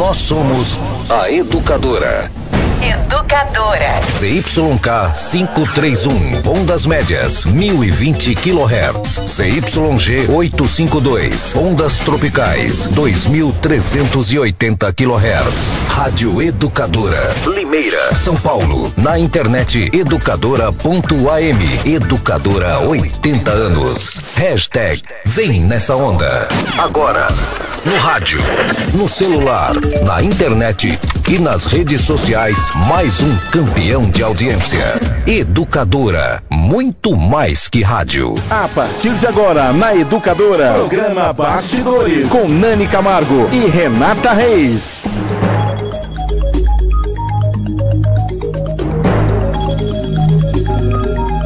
Nós somos a Educadora. Educadora. CYK 531, ondas médias, 1020 kHz. CYG 852, ondas tropicais, 2380 kHz. Rádio Educadora, Limeira, São Paulo. Na internet educadora.am. Educadora 80 anos. Hashtag Vem nessa onda. Agora, no rádio, no celular, na internet e nas redes sociais, mais um campeão de audiência. Educadora, muito mais que rádio. A partir de agora, na Educadora, programa Bastidores, com Nani Camargo e Renata Reis.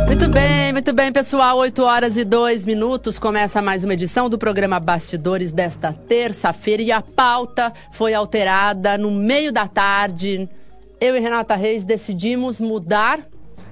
Muito bem, muito bem, pessoal. 8 horas e 2 minutos. Começa mais uma edição do programa Bastidores desta terça-feira. E a pauta foi alterada no meio da tarde. Eu e Renata Reis decidimos mudar.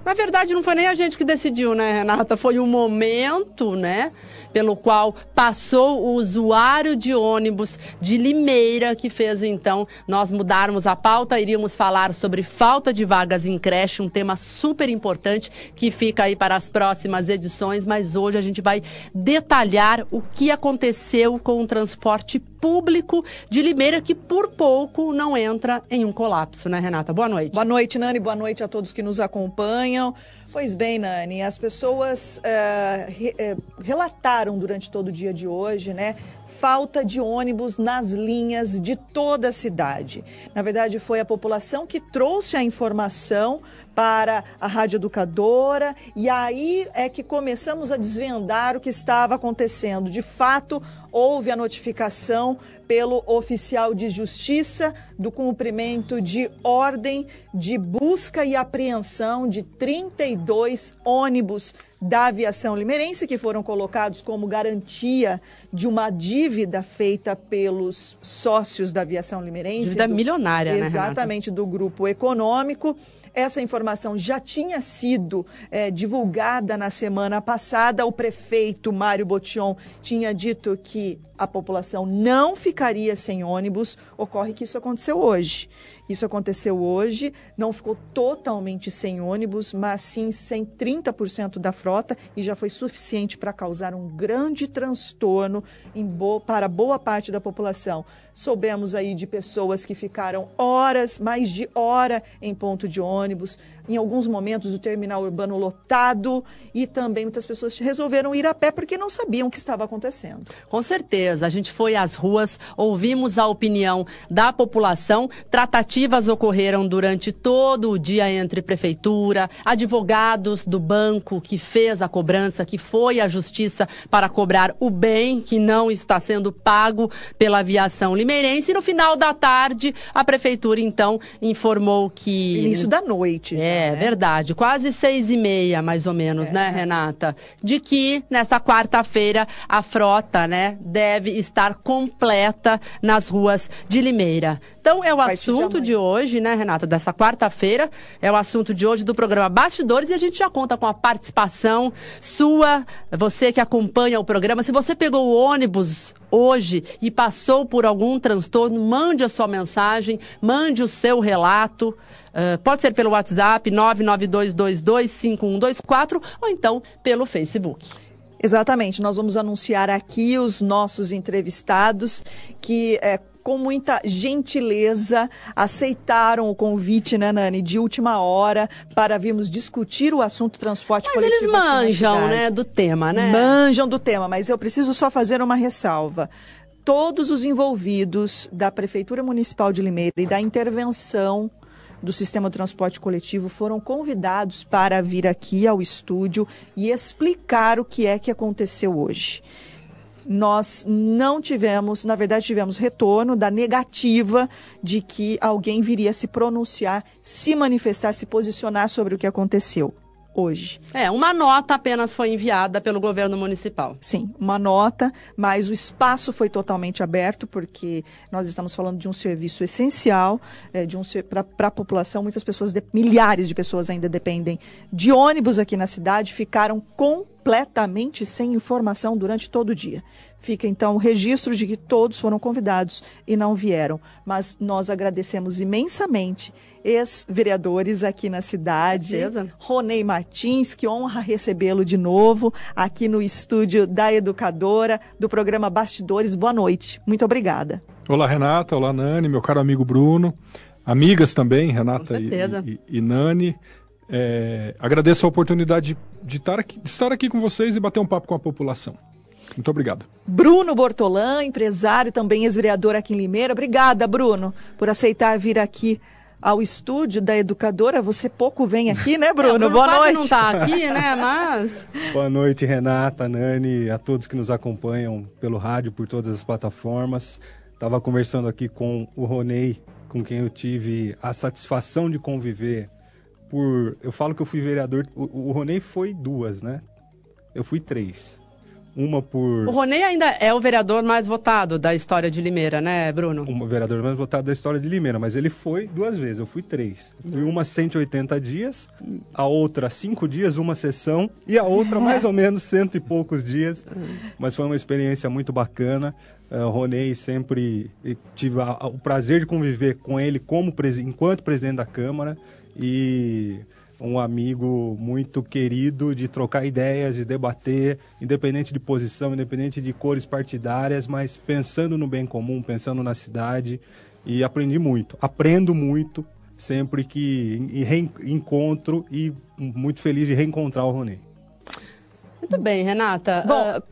Na verdade, não foi nem a gente que decidiu, né, Renata? Foi o momento, né? Pelo qual passou o usuário de ônibus de Limeira, que fez então nós mudarmos a pauta. Iríamos falar sobre falta de vagas em creche, um tema super importante que fica aí para as próximas edições. Mas hoje a gente vai detalhar o que aconteceu com o transporte público de Limeira, que por pouco não entra em um colapso, né, Renata? Boa noite. Boa noite, Nani. Boa noite a todos que nos acompanham. Pois bem, Nani, as pessoas eh, re- eh, relataram durante todo o dia de hoje, né? Falta de ônibus nas linhas de toda a cidade. Na verdade, foi a população que trouxe a informação para a Rádio Educadora e aí é que começamos a desvendar o que estava acontecendo. De fato, houve a notificação pelo oficial de justiça do cumprimento de ordem de busca e apreensão de 32 ônibus da aviação limeirense que foram colocados como garantia de uma dívida feita pelos sócios da aviação limeirense. Dívida milionária, né? Exatamente, do grupo econômico. Essa informação já tinha sido eh, divulgada na semana passada. O prefeito Mário Botion tinha dito que a população não ficaria sem ônibus. Ocorre que isso aconteceu hoje. Isso aconteceu hoje, não ficou totalmente sem ônibus, mas sim sem 30% da frota e já foi suficiente para causar um grande transtorno para boa parte da população. Soubemos aí de pessoas que ficaram horas, mais de hora em ponto de ônibus, em alguns momentos o terminal urbano lotado e também muitas pessoas resolveram ir a pé porque não sabiam o que estava acontecendo. Com certeza, a gente foi às ruas, ouvimos a opinião da população. Tratativas ocorreram durante todo o dia entre prefeitura, advogados do banco que fez a cobrança, que foi à justiça para cobrar o bem que não está sendo pago pela aviação limeirense. E no final da tarde, a prefeitura então informou que Início da noite. já, é né? verdade, quase seis e meia, mais ou menos, É. né, Renata? De que nesta quarta-feira a frota, né, deve estar completa nas ruas de Limeira. Então é o de assunto de, hoje, né, Renata? Dessa quarta-feira é o assunto de hoje do programa Bastidores e a gente já conta com a participação sua, você que acompanha o programa. Se você pegou o ônibus hoje e passou por algum transtorno, mande a sua mensagem, mande o seu relato. Uh, pode ser pelo WhatsApp 992225124 ou então pelo Facebook. Exatamente, nós vamos anunciar aqui os nossos entrevistados que é, com muita gentileza aceitaram o convite, né, Nani, de última hora para virmos discutir o assunto transporte Mas coletivo. eles manjam, né, do tema, né? Manjam do tema, mas eu preciso só fazer uma ressalva. Todos os envolvidos da Prefeitura Municipal de Limeira e da intervenção do sistema de transporte coletivo foram convidados para vir aqui ao estúdio e explicar o que é que aconteceu hoje. Nós não tivemos, na verdade, tivemos retorno da negativa de que alguém viria se pronunciar, se manifestar, se posicionar sobre o que aconteceu hoje. É, uma nota apenas foi enviada pelo governo municipal. Sim, uma nota, mas o espaço foi totalmente aberto, porque nós estamos falando de um serviço essencial é, de um para a população. Muitas pessoas, de- milhares de pessoas ainda dependem de ônibus aqui na cidade, ficaram completamente sem informação durante todo o dia. Fica então o registro de que todos foram convidados e não vieram. Mas nós agradecemos imensamente ex-vereadores aqui na cidade. Ronei Martins, que honra recebê-lo de novo aqui no estúdio da Educadora, do programa Bastidores. Boa noite. Muito obrigada. Olá, Renata. Olá, Nani, meu caro amigo Bruno. Amigas também, Renata e, e- e Nani. É, agradeço a oportunidade de, de estar aqui, de estar aqui com vocês e bater um papo com a população. Muito obrigado. Bruno Bortolan, empresário, também ex-vereador aqui em Limeira. Obrigada, Bruno, por aceitar vir aqui ao estúdio da Educadora. Você pouco vem aqui, né, Bruno? É, Bruno Boa noite. não tá aqui, né? Mas Boa noite, Renata, Nani, a todos que nos acompanham pelo rádio, por todas as plataformas. Estava conversando aqui com o Ronei, com quem eu tive a satisfação de conviver. Por, eu falo que eu fui vereador. O, o Ronei foi duas, né? Eu fui três. Uma por o Ronei ainda é o vereador mais votado da história de Limeira, né, Bruno? uma vereador mais votada da história de Limeira, mas ele foi duas vezes, eu fui três. Fui uma 180 dias, a outra cinco dias, uma sessão, e a outra mais ou menos cento e poucos dias. Mas foi uma experiência muito bacana. Uh, o Ronei sempre eh, tive a- a- o prazer de conviver com ele como enquanto presidente da Câmara e um amigo muito querido de trocar ideias, de debater, independente de posição, independente de cores partidárias, mas pensando no bem comum, pensando na cidade. E aprendi muito. Aprendo muito sempre que encontro e muito feliz de reencontrar o Ronei. Muito bem, Renata. Bom, Ah,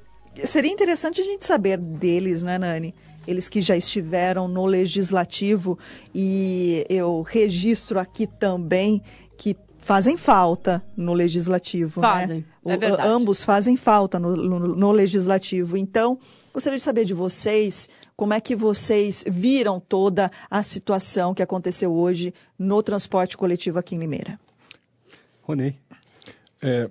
seria interessante a gente saber deles, né, Nani? Eles que já estiveram no legislativo e eu registro aqui também que fazem falta no legislativo. Fazem, né? é O-. Ambos fazem falta no, no- no legislativo. Então, gostaria de saber de vocês como é que vocês viram toda a situação que aconteceu hoje no transporte coletivo aqui em Limeira. Ronei. É,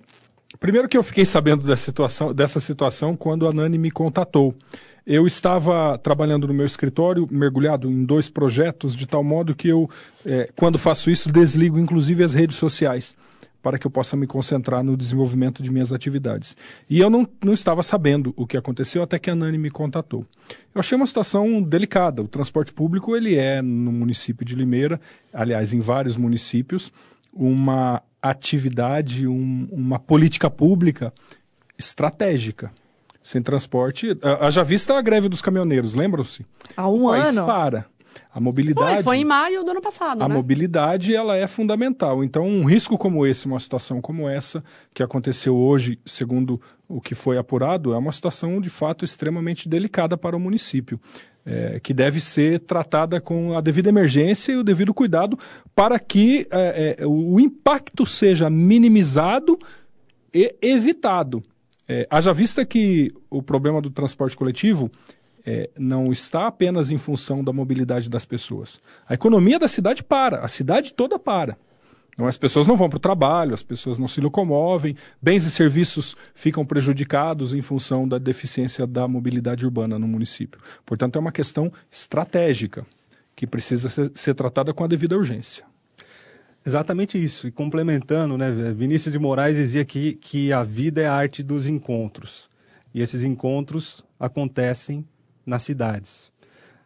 primeiro que eu fiquei sabendo dessa situação, dessa situação quando a Nani me contatou. Eu estava trabalhando no meu escritório, mergulhado em dois projetos, de tal modo que eu, é, quando faço isso, desligo inclusive as redes sociais, para que eu possa me concentrar no desenvolvimento de minhas atividades. E eu não, não estava sabendo o que aconteceu até que a Nani me contatou. Eu achei uma situação delicada. O transporte público ele é, no município de Limeira, aliás, em vários municípios, uma atividade, um- uma política pública estratégica. Sem transporte. Haja vista a greve dos caminhoneiros, lembram-se? Há um país ano. para. A mobilidade. foi, foi em maio do ano passado, A né? mobilidade ela é fundamental. Então, um risco como esse, uma situação como essa, que aconteceu hoje, segundo o que foi apurado, é uma situação de fato extremamente delicada para o município, é, que deve ser tratada com a devida emergência e o devido cuidado para que é, é, o impacto seja minimizado e evitado. É, haja vista que o problema do transporte coletivo é, não está apenas em função da mobilidade das pessoas. A economia da cidade para, a cidade toda para. Então, as pessoas não vão para o trabalho, as pessoas não se locomovem, bens e serviços ficam prejudicados em função da deficiência da mobilidade urbana no município. Portanto, é uma questão estratégica que precisa ser, ser tratada com a devida urgência. Exatamente isso. E complementando, né, Vinícius de Moraes dizia que, que a vida é a arte dos encontros. E esses encontros acontecem nas cidades.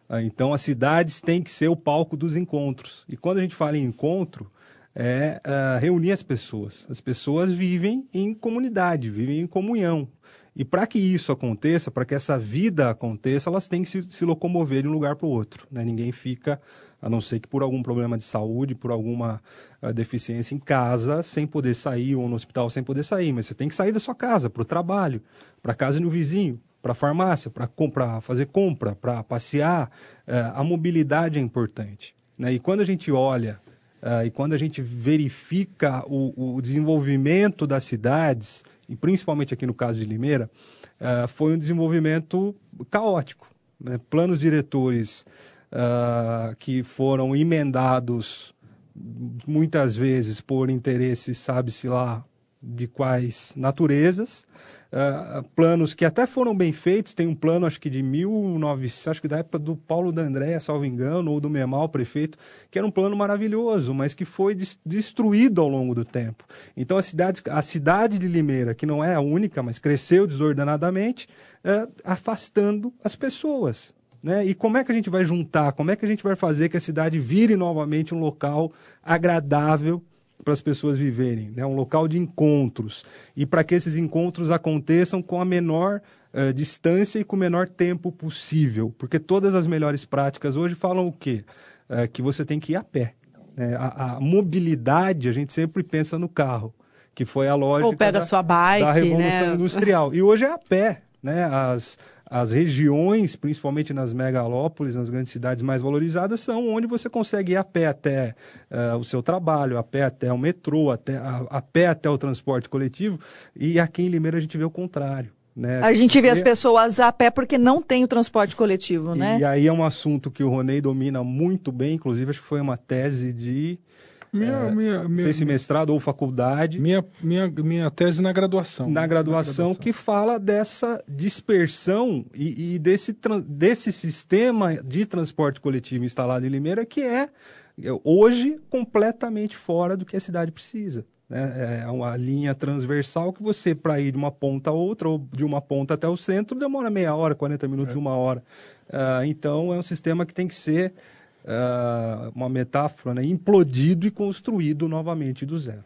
Ah, Então, as cidades têm que ser o palco dos encontros. E quando a gente fala em encontro, é ah, reunir as pessoas. As pessoas vivem em comunidade, vivem em comunhão. E para que isso aconteça, para que essa vida aconteça, elas têm que se, se locomover de um lugar para o outro. Né? Ninguém fica, a não ser que por algum problema de saúde, por alguma ah, deficiência em casa, sem poder sair, ou no hospital sem poder sair. Mas você tem que sair da sua casa, para o trabalho, para casa no vizinho, para a farmácia, para comprar, fazer compra, para passear. Eh, a mobilidade é importante. Né? E quando a gente olha ah, e quando a gente verifica o, o desenvolvimento das cidades, e principalmente aqui no caso de Limeira, foi um desenvolvimento caótico. né? Planos diretores ah, que foram emendados muitas vezes por interesses, sabe-se lá, de quais naturezas, uh, planos que até foram bem feitos. Tem um plano, acho que de 1900, acho que da época do Paulo D'André, salvo engano, ou do Memal, prefeito, que era um plano maravilhoso, mas que foi destruído ao longo do tempo. Então a cidade, a cidade de Limeira, que não é a única, mas cresceu desordenadamente, uh, afastando as pessoas. Né? E como é que a gente vai juntar? Como é que a gente vai fazer que a cidade vire novamente um local agradável para as pessoas viverem, né? um local de encontros. E para que esses encontros aconteçam com a menor uh, distância e com o menor tempo possível. Porque todas as melhores práticas hoje falam o quê? Uh, que você tem que ir a pé. Né? A, a, mobilidade, a gente sempre pensa no carro, que foi a lógica Ou pega da, sua bike, da Revolução né? Industrial. E hoje é a pé. Né? As, as regiões, principalmente nas megalópolis, nas grandes cidades mais valorizadas, são onde você consegue ir a pé até uh, o seu trabalho, a pé até o metrô, até, a, a pé até o transporte coletivo. E aqui em Limeira a gente vê o contrário. Né? A gente vê as pessoas a pé porque não tem o transporte coletivo, né? E aí é um assunto que o Ronei domina muito bem, inclusive acho que foi uma tese de minha, é, minha, não sei se mestrado ou faculdade. Minha, minha, minha tese na graduação. Na graduação, na graduação. que fala dessa dispersão e, e, desse, desse sistema de transporte coletivo instalado em Limeira que é, é hoje, completamente fora do que a cidade precisa. Né? É uma linha transversal que você, para ir de uma ponta a outra, ou de uma ponta até o centro, demora meia hora, 40 minutos, é. uma hora. Uh, então, é um sistema que tem que ser uh, uma metáfora, né, implodido e construído novamente do zero.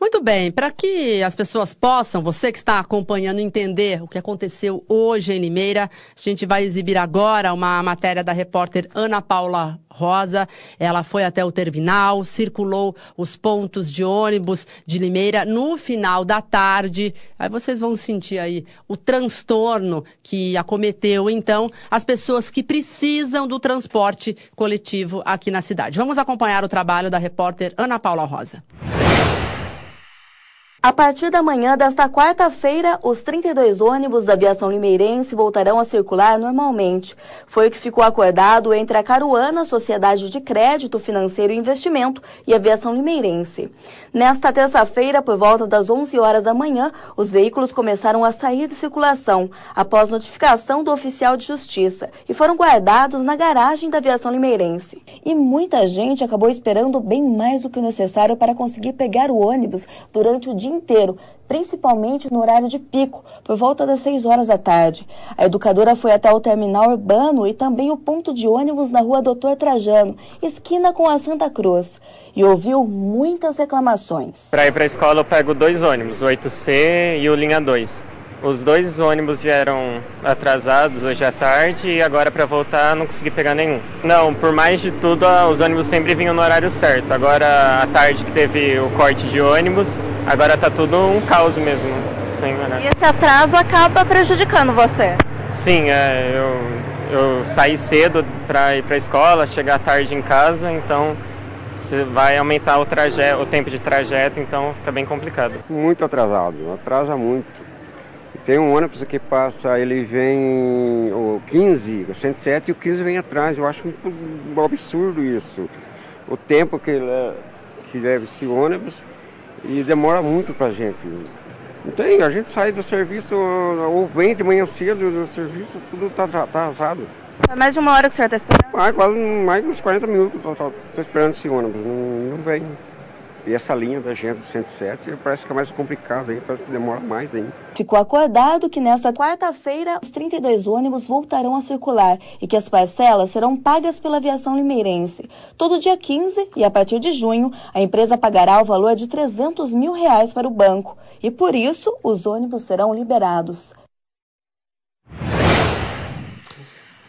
Muito bem, para que as pessoas possam, você que está acompanhando, entender o que aconteceu hoje em Limeira, a gente vai exibir agora uma matéria da repórter Ana Paula Rosa. Ela foi até o terminal, circulou os pontos de ônibus de Limeira no final da tarde. Aí vocês vão sentir aí o transtorno que acometeu, então, as pessoas que precisam do transporte coletivo aqui na cidade. Vamos acompanhar o trabalho da repórter Ana Paula Rosa. A partir da manhã desta quarta-feira, os 32 ônibus da aviação limeirense voltarão a circular normalmente. Foi o que ficou acordado entre a Caruana, Sociedade de Crédito Financeiro e Investimento, e a aviação limeirense. Nesta terça-feira, por volta das 11 horas da manhã, os veículos começaram a sair de circulação, após notificação do oficial de justiça, e foram guardados na garagem da aviação limeirense. E muita gente acabou esperando bem mais do que o necessário para conseguir pegar o ônibus durante o dia dia inteiro, principalmente no horário de pico, por volta das 6 horas da tarde. A educadora foi até o terminal urbano e também o ponto de ônibus na rua Doutor Trajano, esquina com a Santa Cruz, e ouviu muitas reclamações. Para ir para a escola eu pego dois ônibus, o 8C e o Linha 2. Os dois ônibus vieram atrasados hoje à tarde e agora para voltar não consegui pegar nenhum. Não, por mais de tudo, os ônibus sempre vinham no horário certo. Agora à tarde que teve o corte de ônibus, agora tá tudo um caos mesmo. Sim, né? E esse atraso acaba prejudicando você? Sim, é, eu, eu saí cedo para ir para a escola, chegar tarde em casa, então vai aumentar o, trajeto, o tempo de trajeto, então fica bem complicado. Muito atrasado, atrasa muito. Tem um ônibus que passa, ele vem o 15, o 107 e o 15 vem atrás. Eu acho um, absurdo isso. O tempo que, que leva esse ônibus e demora muito pra gente. Não tem, a gente sai do serviço ou vem de manhã cedo do serviço, tudo tá atrasado. É mais de uma hora que o senhor está esperando? Mais, quase mais uns 40 minutos estou esperando esse ônibus, não, não vem. E essa linha da gente do 107 parece que é mais complicada, parece que demora mais ainda. Ficou acordado que nesta quarta-feira os 32 ônibus voltarão a circular e que as parcelas serão pagas pela aviação limeirense. Todo dia 15 e a partir de junho, a empresa pagará o valor de 300 mil reais para o banco. E por isso, os ônibus serão liberados.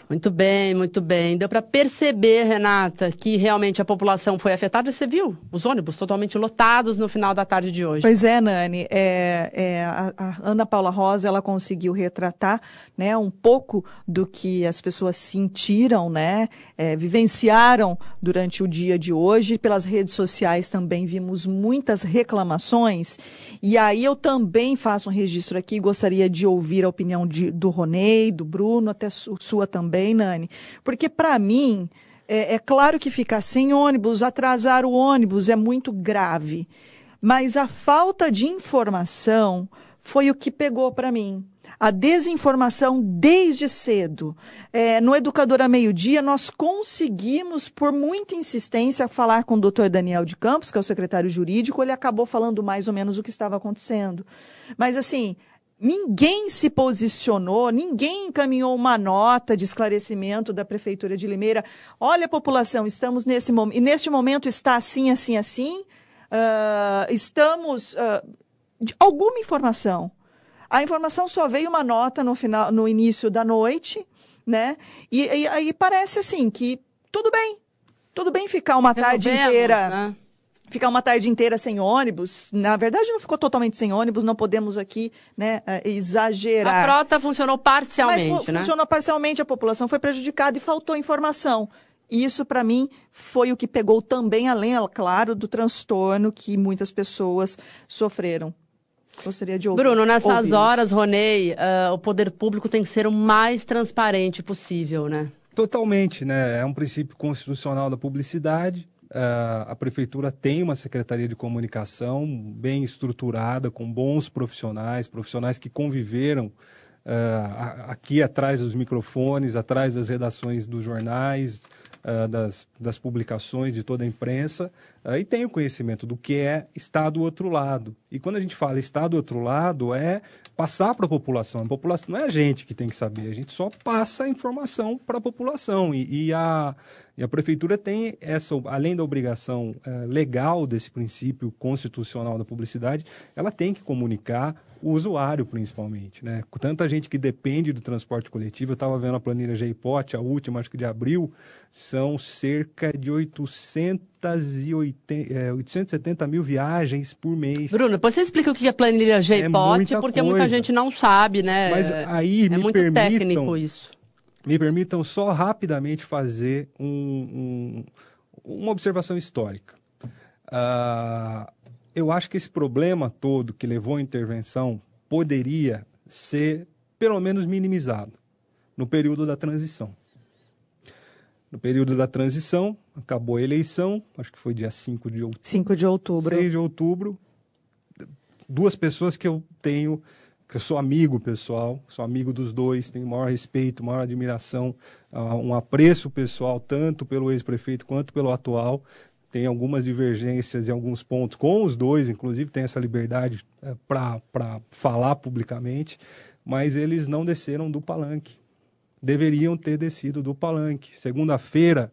Muito bem, muito bem. Deu para perceber, Renata, que realmente a população foi afetada. Você viu os ônibus totalmente lotados no final da tarde de hoje. Pois é, Nani. É, é, a, a, Ana Paula Rosa ela conseguiu retratar né, um pouco do que as pessoas sentiram, né, é, vivenciaram durante o dia de hoje. Pelas redes sociais também vimos muitas reclamações. E aí eu também faço um registro aqui. Gostaria de ouvir a opinião de, do Ronei, do Bruno, até sua também também, Nani, porque para mim é, é claro que ficar sem ônibus, atrasar o ônibus é muito grave, mas a falta de informação foi o que pegou para mim. A desinformação desde cedo. É, no Educadora Meio-Dia, nós conseguimos, por muita insistência, falar com o doutor Daniel de Campos, que é o secretário jurídico, ele acabou falando mais ou menos o que estava acontecendo. Mas, assim, ninguém se posicionou, ninguém encaminhou uma nota de esclarecimento da Prefeitura de Limeira. Olha, população, estamos nesse momento, e neste momento está assim, assim, assim. Uh, estamos. Uh, alguma informação. A informação só veio uma nota no final, no início da noite, né? E aí parece assim que tudo bem, tudo bem ficar uma tarde inteira. Né? Ficar uma tarde inteira sem ônibus, na verdade não ficou totalmente sem ônibus, não podemos aqui né, é, exagerar. A frota funcionou parcialmente, Mas, né? Funcionou parcialmente, a população foi prejudicada e faltou informação. Isso, para mim, foi o que pegou também, além, claro, do transtorno que muitas pessoas sofreram. Gostaria de ouvir. Bruno, nessas horas, Ronei, uh, o poder público tem que ser o mais transparente possível, né? Totalmente, né? É um princípio constitucional da publicidade. Uh, a prefeitura tem uma secretaria de comunicação bem estruturada, com bons profissionais, profissionais que conviveram uh, aqui atrás dos microfones, atrás das redações dos jornais, uh, das, das publicações de toda a imprensa e tem o conhecimento do que é estar do outro lado. E quando a gente fala estar do outro lado, é passar para a população. A população não é a gente que tem que saber, a gente só passa a informação para a população. E, e, a, e a prefeitura tem essa, além da obrigação uh, legal desse princípio constitucional da publicidade, ela tem que comunicar o usuário, principalmente. Né? Tanta gente que depende do transporte coletivo, eu estava vendo a planilha GIPOT, a última, acho que de abril, são cerca de 880, é, 870 mil viagens por mês. Bruno, depois você explica o que é planilha GIPOT, é porque coisa. muita gente não sabe, né? Mas aí é me muito permitam, técnico isso. Me permitam só rapidamente fazer um, um, uma observação histórica. Uh, eu acho que esse problema todo que levou à intervenção poderia ser, pelo menos, minimizado no período da transição. No período da transição, acabou a eleição, acho que foi dia 5 de outubro. 5 de outubro. 6 de outubro. Duas pessoas que eu tenho, que eu sou amigo pessoal, sou amigo dos dois, tenho maior respeito, maior admiração, uh, um apreço pessoal, tanto pelo ex-prefeito quanto pelo atual tem algumas divergências em alguns pontos com os dois, inclusive tem essa liberdade é, para falar publicamente, mas eles não desceram do palanque. Deveriam ter descido do palanque. Segunda-feira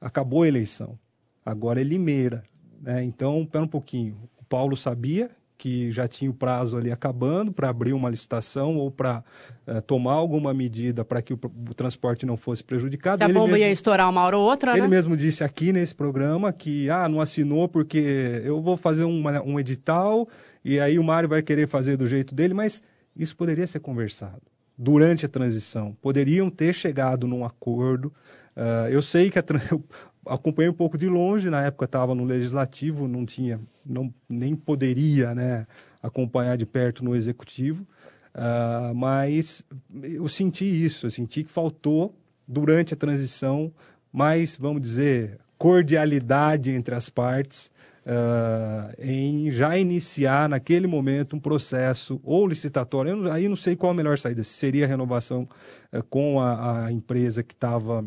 acabou a eleição, agora é Limeira. Né? Então, pera um pouquinho. O Paulo sabia que já tinha o prazo ali acabando para abrir uma licitação ou para uh, eh, tomar alguma medida para que o, o, transporte não fosse prejudicado. Que a bomba mesmo, ia estourar uma hora ou outra, Ele né? mesmo disse aqui nesse programa que ah, não assinou porque eu vou fazer uma, um edital e aí o Mário vai querer fazer do jeito dele, mas isso poderia ser conversado durante a transição. Poderiam ter chegado num acordo. Uh, eu sei que a, acompanhei um pouco de longe, na época estava no legislativo, não tinha, não, nem poderia né, acompanhar de perto no executivo, uh, mas eu senti isso, eu senti que faltou durante a transição mais, vamos dizer, cordialidade entre as partes, Uh, em já iniciar naquele momento um processo ou licitatório. Aí não sei qual a melhor saída, se seria a renovação uh, com a, a empresa que estava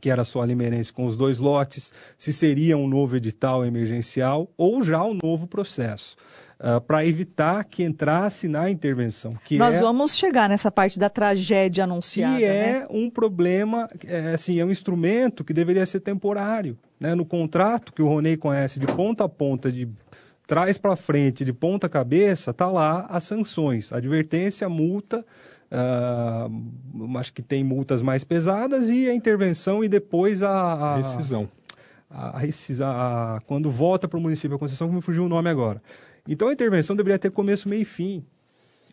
que era só a Limeirense com os dois lotes, se seria um novo edital emergencial ou já um novo processo. Uh, para evitar que entrasse na intervenção. Que Nós é, vamos chegar nessa parte da tragédia anunciada. Que é né? um problema, é, assim, é um instrumento que deveria ser temporário. Né? No contrato que o Ronei conhece de ponta a ponta, de trás para frente, de ponta cabeça, está lá as sanções, advertência, multa Uh, acho que tem multas mais pesadas e a intervenção e depois a. a rescisão. A, rescisão a, quando volta para o município a concessão, que me fugiu o nome agora. Então a intervenção deveria ter começo, meio e fim.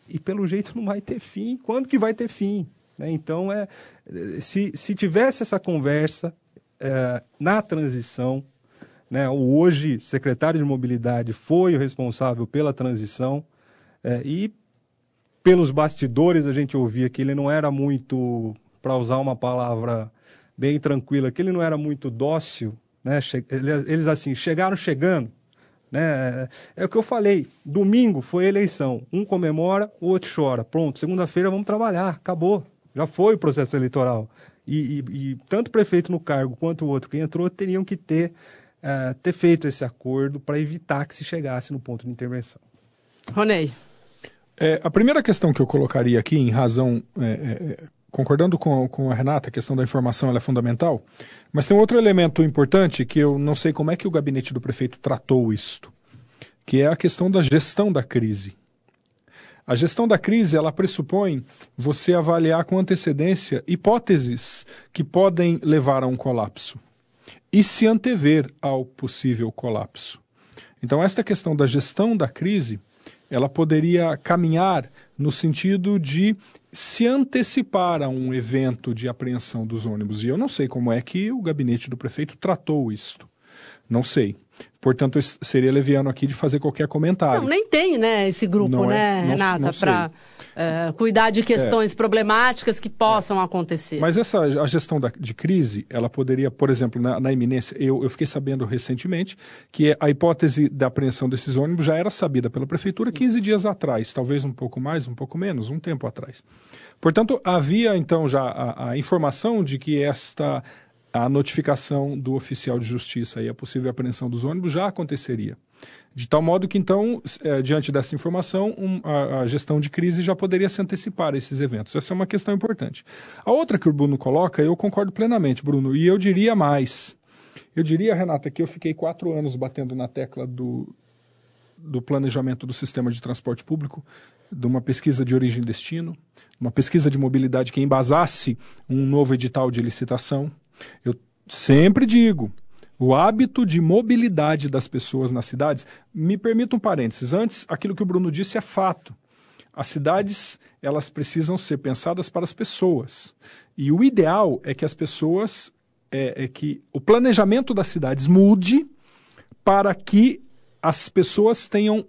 E pelo jeito não vai ter fim. Quando que vai ter fim? Né? Então, é, se, se tivesse essa conversa é, na transição, né, o hoje secretário de mobilidade foi o responsável pela transição é, e pelos bastidores a gente ouvia que ele não era muito, para usar uma palavra bem tranquila, que ele não era muito dócil, né? Eles assim chegaram chegando, Né? É o que eu falei. Domingo foi eleição. Um comemora, o outro chora. Pronto, segunda-feira vamos trabalhar. Acabou. Já foi o processo eleitoral. E, e, e tanto o prefeito no cargo quanto o outro que entrou teriam que ter, uh, ter feito esse acordo para evitar que se chegasse no ponto de intervenção. Ronei. É, a primeira questão que eu colocaria aqui, em razão, é, é, concordando com, com a Renata, a questão da informação é fundamental, mas tem um outro elemento importante que eu não sei como é que o gabinete do prefeito tratou isto, que é a questão da gestão da crise. A gestão da crise ela pressupõe você avaliar com antecedência hipóteses que podem levar a um colapso e se antever ao possível colapso. Então, esta questão da gestão da crise ela poderia caminhar no sentido de se antecipar a um evento de apreensão dos ônibus. E eu não sei como é que o gabinete do prefeito tratou isto. Não sei. Portanto, seria leviano aqui de fazer qualquer comentário. Não, nem tem, né, esse grupo, não né, é, Renata, para uh, cuidar de questões é. problemáticas que possam é. acontecer. Mas essa a gestão da, de crise, ela poderia, por exemplo, na, na iminência, eu, eu, fiquei sabendo recentemente que a hipótese da apreensão desses ônibus já era sabida pela prefeitura 15 dias atrás, talvez um pouco mais, um pouco menos, um tempo atrás. Portanto, havia então já a, a informação de que esta a notificação do oficial de justiça e a possível apreensão dos ônibus já aconteceria. De tal modo que, então, é, diante dessa informação, um, a, a, gestão de crise já poderia se antecipar a esses eventos. Essa é uma questão importante. A outra que o Bruno coloca, eu concordo plenamente, Bruno, e eu diria mais. Eu diria, Renata, que eu fiquei quatro anos batendo na tecla do, do planejamento do sistema de transporte público, de uma pesquisa de origem e destino, uma pesquisa de mobilidade que embasasse um novo edital de licitação eu sempre digo, o hábito de mobilidade das pessoas nas cidades, me permita um parênteses, antes, aquilo que o Bruno disse é fato. As cidades, elas precisam ser pensadas para as pessoas. E o ideal é que as pessoas, é, é que o planejamento das cidades mude para que as pessoas tenham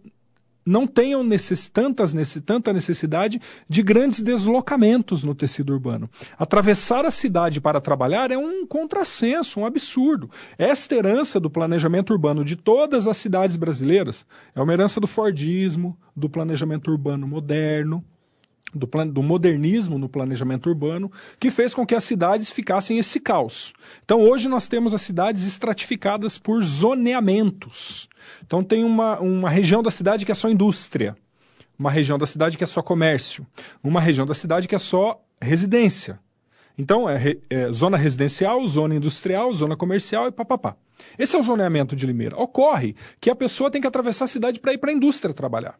não tenham necess, tantas, tanta necessidade de grandes deslocamentos no tecido urbano. Atravessar a cidade para trabalhar é um contrassenso, um absurdo. Esta herança do planejamento urbano de todas as cidades brasileiras é uma herança do Fordismo, do planejamento urbano moderno, do, plan, do modernismo no planejamento urbano, que fez com que as cidades ficassem esse caos. Então, hoje nós temos as cidades estratificadas por zoneamentos. Então, tem uma, uma região da cidade que é só indústria, uma região da cidade que é só comércio, uma região da cidade que é só residência. Então, é, é zona residencial, zona industrial, zona comercial e papapá. Esse é o zoneamento de Limeira. Ocorre que a pessoa tem que atravessar a cidade para ir para a indústria trabalhar.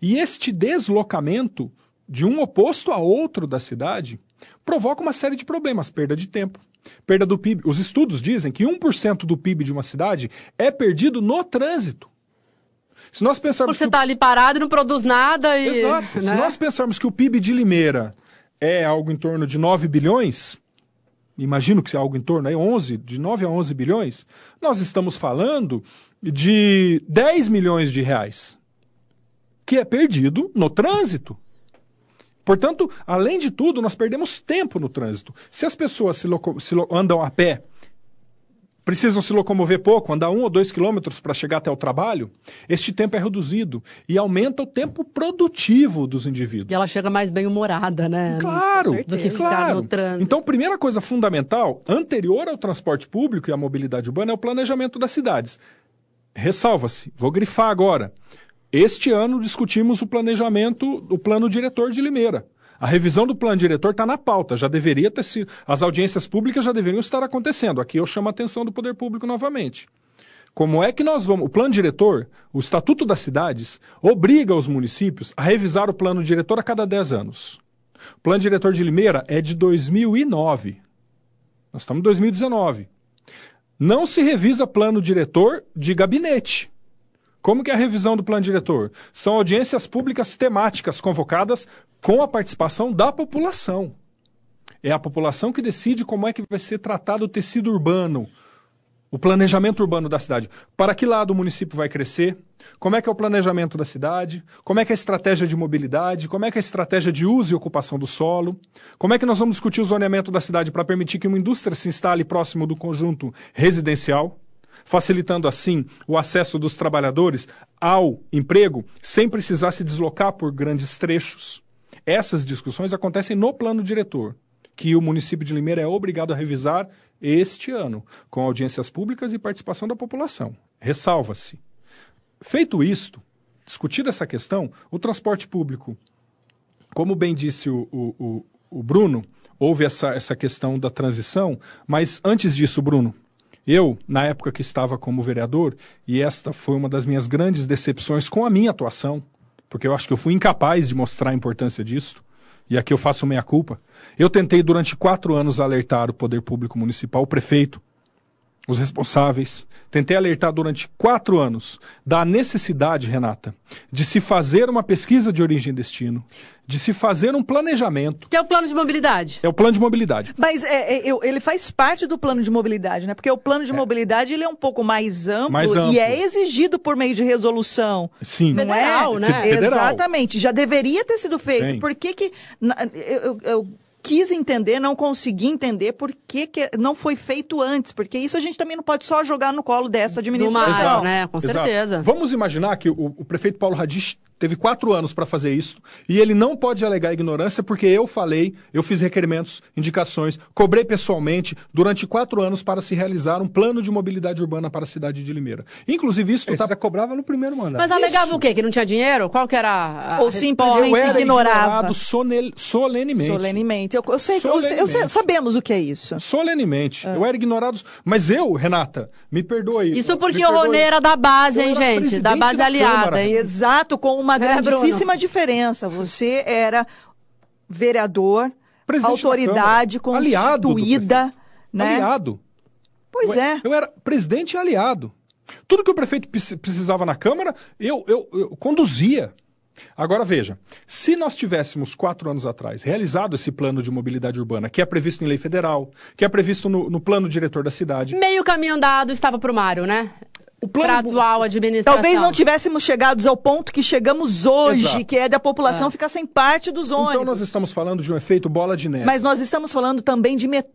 E este deslocamento de um oposto a outro da cidade provoca uma série de problemas, perda de tempo, perda do PIB. Os estudos dizem que 1% do PIB de uma cidade é perdido no trânsito. Se nós pensarmos Você está o... ali parado e não produz nada e... Exato. Né? Se nós pensarmos que o PIB de Limeira é algo em torno de 9 bilhões, imagino que é algo em torno de 11, de 9 a 11 bilhões, nós estamos falando de 10 milhões de reais que é perdido no trânsito. Portanto, além de tudo, nós perdemos tempo no trânsito. Se as pessoas se se andam a pé, precisam se locomover pouco, andar um ou dois quilômetros para chegar até o trabalho, este tempo é reduzido e aumenta o tempo produtivo dos indivíduos. E ela chega mais bem humorada, né? Claro, do que ficar claro. no trânsito. Então, primeira coisa fundamental, anterior ao transporte público e à mobilidade urbana, é o planejamento das cidades. Ressalva-se, vou grifar agora. Este ano discutimos o planejamento, o plano diretor de Limeira. A revisão do plano diretor está na pauta, já deveria ter sido. As audiências públicas já deveriam estar acontecendo. Aqui eu chamo a atenção do poder público novamente. Como é que nós vamos. O plano diretor, o Estatuto das Cidades, obriga os municípios a revisar o plano diretor a cada 10 anos. O plano diretor de Limeira é de 2009. Nós estamos em 2019. Não se revisa plano diretor de gabinete. Como que é a revisão do plano diretor? São audiências públicas temáticas convocadas com a participação da população. É a população que decide como é que vai ser tratado o tecido urbano, o planejamento urbano da cidade. Para que lado o município vai crescer? Como é que é o planejamento da cidade? Como é que é a estratégia de mobilidade? Como é que é a estratégia de uso e ocupação do solo? Como é que nós vamos discutir o zoneamento da cidade para permitir que uma indústria se instale próximo do conjunto residencial? Facilitando assim o acesso dos trabalhadores ao emprego sem precisar se deslocar por grandes trechos. Essas discussões acontecem no plano diretor, que o município de Limeira é obrigado a revisar este ano, com audiências públicas e participação da população. Ressalva-se. Feito isto, discutida essa questão, o transporte público, como bem disse o, o, o, o Bruno, houve essa, essa questão da transição, mas antes disso, Bruno, eu, na época que estava como vereador, e esta foi uma das minhas grandes decepções com a minha atuação, porque eu acho que eu fui incapaz de mostrar a importância disso, e aqui eu faço meia culpa. Eu tentei durante quatro anos alertar o poder público municipal, o prefeito, os responsáveis. Tentei alertar durante quatro anos da necessidade, Renata, de se fazer uma pesquisa de origem e destino, de se fazer um planejamento. Que é o plano de mobilidade. É o plano de mobilidade. Mas é, é, eu- ele faz parte do plano de mobilidade, né? Porque o plano de mobilidade ele é um pouco mais amplo, Mais amplo. e é exigido por meio de resolução. Sim. Não Federal, é? né? Federal. Exatamente. Já deveria ter sido feito. Tem. Por que que... na- Eu, eu- eu quis entender, não consegui entender por que, que não foi feito antes. Porque isso a gente também não pode só jogar no colo dessa Do administração. mar, né? Com Exato. certeza. Vamos imaginar que o, o prefeito Paulo Radich teve quatro anos para fazer isso e ele não pode alegar ignorância porque eu falei, eu fiz requerimentos, indicações, cobrei pessoalmente durante quatro anos para se realizar um plano de mobilidade urbana para a cidade de Limeira. Inclusive isso Você tá já cobrava no primeiro mandato. Mas alegava Isso. o quê? Que não tinha dinheiro? Qual que era a Ou simplesmente eu era ignorava. ignorado sonel- solenemente. Eu, eu sei, eu eu sei- sabemos o que é isso. Solenemente. Eu era ignorado. Mas eu, Renata, me perdoe. Isso porque o. Rony era da base, Eu hein, gente? Da base da aliada, hein? Exato, com uma É, grandíssima diferença. Você era vereador, Presidente da autoridade constituída, né? Aliado. Pois Eu- é. Eu era presidente e aliado. Tudo que o prefeito precis- precisava na Câmara, eu, eu, eu conduzia. Agora veja, se nós tivéssemos quatro anos atrás realizado esse plano de mobilidade urbana, que é previsto em lei federal, que é previsto no, no plano diretor da cidade, Meio caminho andado estava pro Mário, né? O plano atual administração. Talvez não tivéssemos chegados ao ponto que chegamos hoje, Exato. que é da população ficar sem parte dos ônibus. Então nós estamos falando de um efeito bola de neve. Mas nós estamos falando também de met-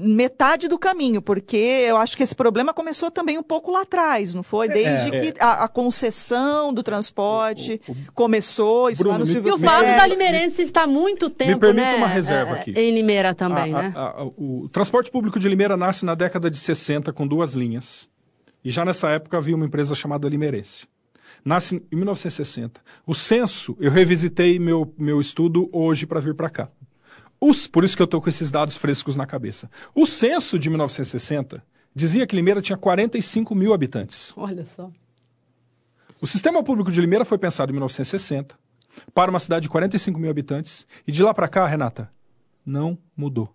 metade do caminho, porque eu acho que esse problema começou também um pouco lá atrás, não foi? Desde É. que a, a concessão do transporte começou, isso Bruno, lá no me- Silvio E o Me fato da Limeirense estar muito tempo, permita né? uma reserva é, aqui. Em Limeira também, A- a- né? a- o transporte público de Limeira nasce na década de 60 com duas linhas. E já nessa época havia uma empresa chamada Limeirense. Nasce em 1960. O censo, eu revisitei meu, meu estudo hoje para vir para cá. Os, por isso que eu estou com esses dados frescos na cabeça. O censo de 1960 dizia que Limeira tinha 45 mil habitantes. Olha só. O sistema público de Limeira foi pensado em 1960 para uma cidade de 45 mil habitantes e de lá para cá, Renata, não mudou.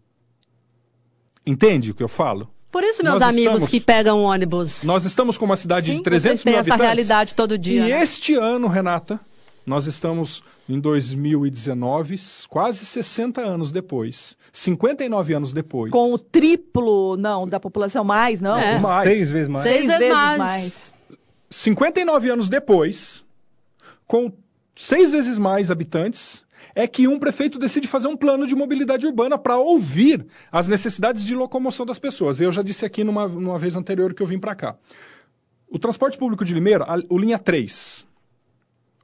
Entende o que eu falo? Por isso, meus Nós amigos estamos- que pegam ônibus, Nós estamos com uma cidade Sim, de 300 vocês têm mil essa habitantes. realidade todo dia. E né? este ano, Renata, nós estamos em 2019, quase 60 anos depois, 59 anos depois. Com o triplo, não, da população, mais, não. É. mais. Seis vezes mais. Seis vezes mais. 59 anos depois, com seis vezes mais habitantes, é que um prefeito decide fazer um plano de mobilidade urbana para ouvir as necessidades de locomoção das pessoas. Eu já disse aqui numa, numa vez anterior que eu vim para cá. O transporte público de Limeira, a- o linha 3,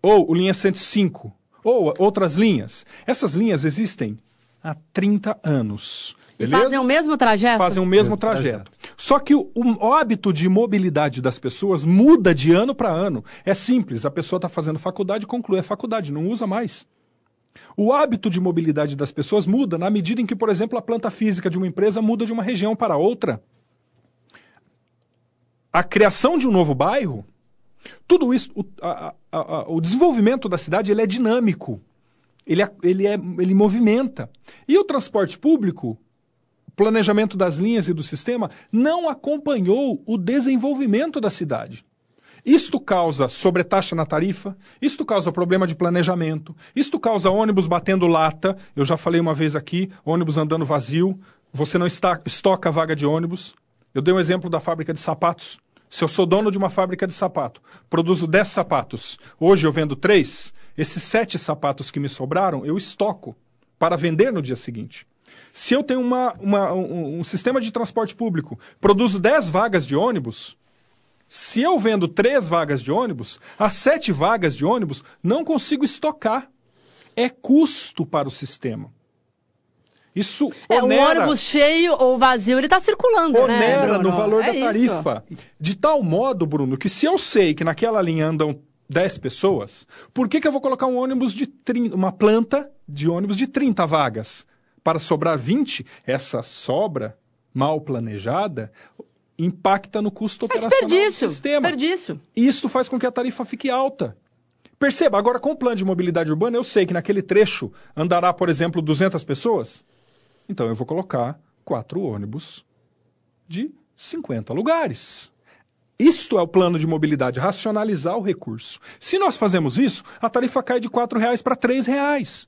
ou o linha 105, ou outras linhas, essas linhas existem há 30 anos. Beleza? fazem o mesmo trajeto? fazem o mesmo trajeto. Só que o, o hábito de mobilidade das pessoas muda de ano para ano. É simples, a pessoa está fazendo faculdade, conclui a faculdade, não usa mais. O hábito de mobilidade das pessoas muda na medida em que, por exemplo, a planta física de uma empresa muda de uma região para outra. A criação de um novo bairro, tudo isso, o, a- a- a- o desenvolvimento da cidade ele é dinâmico. Ele, ele, é, ele movimenta. E o transporte público, o planejamento das linhas e do sistema, não acompanhou o desenvolvimento da cidade. Isto causa sobretaxa na tarifa, isto causa problema de planejamento, isto causa ônibus batendo lata. Eu já falei uma vez aqui, ônibus andando vazio, você não está, estoca a vaga de ônibus. Eu dei um exemplo da fábrica de sapatos. Se eu sou dono de uma fábrica de sapato, produzo 10 sapatos, hoje eu vendo 3, esses 7 sapatos que me sobraram, eu estoco para vender no dia seguinte. Se eu tenho uma, uma- um, um sistema de transporte público, produzo 10 vagas de ônibus, Se eu vendo três vagas de ônibus, as sete vagas de ônibus não consigo estocar. É custo para o sistema. Isso É, o onera, ônibus cheio ou vazio, ele tá circulando, né, onera no valor É da isso. tarifa. De tal modo, Bruno, que se eu sei que naquela linha andam 10 pessoas, por que, que eu vou colocar um ônibus de 30, uma planta de ônibus de 30 vagas? Para sobrar 20, essa sobra mal planejada impacta no custo É operacional do desperdício, sistema. desperdício. Isto faz com que a tarifa fique alta. Perceba, agora com o plano de mobilidade urbana, eu sei que naquele trecho andará, por exemplo, 200 pessoas. Então eu vou colocar quatro ônibus de 50 lugares. Isto é o plano de mobilidade, racionalizar o recurso. Se nós fazemos isso, a tarifa cai de R$ 4,00 para R$ 3,00.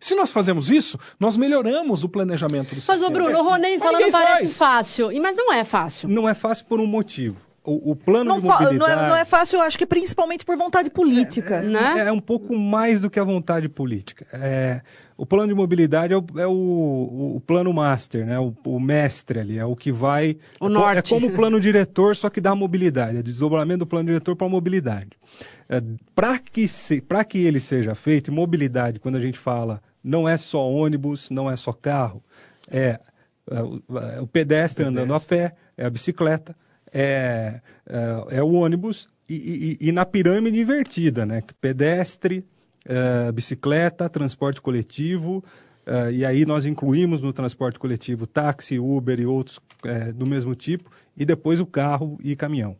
Se nós fazemos isso, nós melhoramos o planejamento do Mas, sistema. ô Bruno, o Ronei Mas falando ninguém parece faz. fácil, e- mas não é fácil. Não é fácil por um motivo. O, o plano Não, de fa- não mobilidade é, não é fácil, eu acho que principalmente por vontade política. Né? é um pouco mais do que a vontade política. É, o plano de mobilidade é o, é o- o plano master, né? o, o mestre ali, é o que vai. O é, co- norte. É como o plano diretor, só que dá mobilidade, é desdobramento do plano diretor para mobilidade. para que, se, que ele seja feito, e mobilidade, quando a gente fala, não é só ônibus, não é só carro, é, é o, é o pedestre andando a pé, é a bicicleta, é, é, é o ônibus e, e- e na pirâmide invertida, né? Pedestre, é, bicicleta, transporte coletivo, é, e aí nós incluímos no transporte coletivo táxi, Uber e outros é, do mesmo tipo, e depois o carro e caminhão.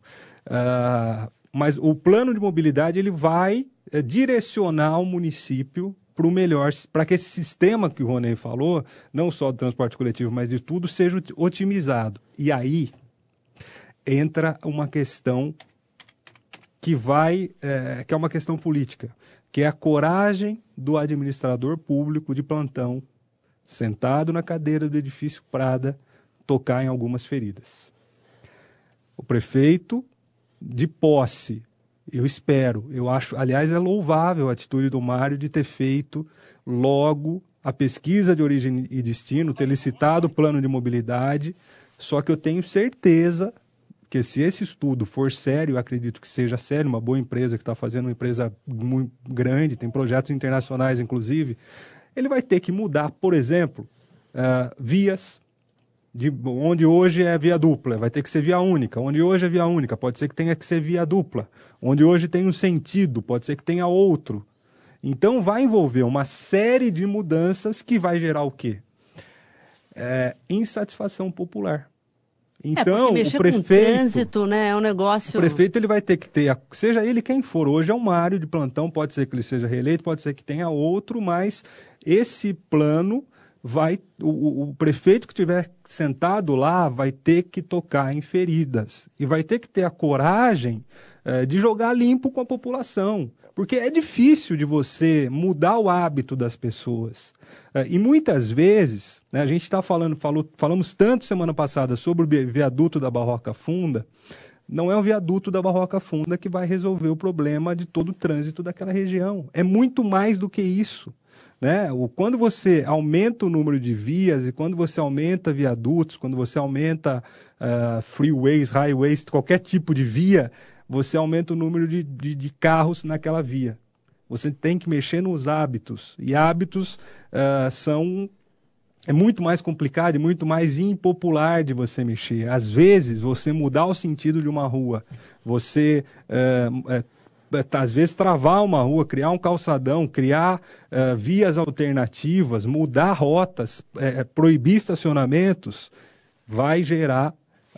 Ah, mas o plano de mobilidade ele vai é, direcionar o município para o melhor, para que esse sistema que o Ronei falou, não só do transporte coletivo, mas de tudo, seja ot- otimizado. E aí entra uma questão que vai, é, que é uma questão política, que é a coragem do administrador público de plantão, sentado na cadeira do edifício Prada, tocar em algumas feridas. O prefeito, de posse, eu espero, eu acho, aliás, é louvável a atitude do Mário de ter feito logo a pesquisa de origem e destino, ter licitado o plano de mobilidade, só que eu tenho certeza que se esse estudo for sério, acredito que seja sério, uma boa empresa que está fazendo, uma empresa muito grande, tem projetos internacionais, inclusive, ele vai ter que mudar, por exemplo, ah, vias, de, onde hoje é via dupla, vai ter que ser via única. Onde hoje é via única, pode ser que tenha que ser via dupla. Onde hoje tem um sentido, pode ser que tenha outro. Então vai envolver uma série de mudanças que vai gerar o quê? É, insatisfação popular. é, Então, mexer o prefeito, trânsito, né, é um negócio... o prefeito ele vai ter que ter, seja ele quem for, hoje é o Mário de plantão, pode ser que ele seja reeleito, pode ser que tenha outro, mas esse plano vai, o, o- prefeito que estiver sentado lá vai ter que tocar em feridas e vai ter que ter a coragem eh, de jogar limpo com a população, porque é difícil de você mudar o hábito das pessoas. Eh, e muitas vezes, né, a gente está falando, falou, falamos tanto semana passada sobre o vi- viaduto da Barroca Funda, não é o viaduto da Barroca Funda que vai resolver o problema de todo o trânsito daquela região. É muito mais do que isso. Né? O, quando você aumenta o número de vias e quando você aumenta viadutos, quando você aumenta ah, freeways, highways, qualquer tipo de via, você aumenta o número de, de, de carros naquela via. Você tem que mexer nos hábitos. E hábitos ah, são é muito mais complicado e muito mais impopular de você mexer. Às vezes, você mudar o sentido de uma rua, você, é, às vezes, travar uma rua, criar um calçadão, criar é, vias alternativas, mudar rotas, é, proibir estacionamentos, vai gerar.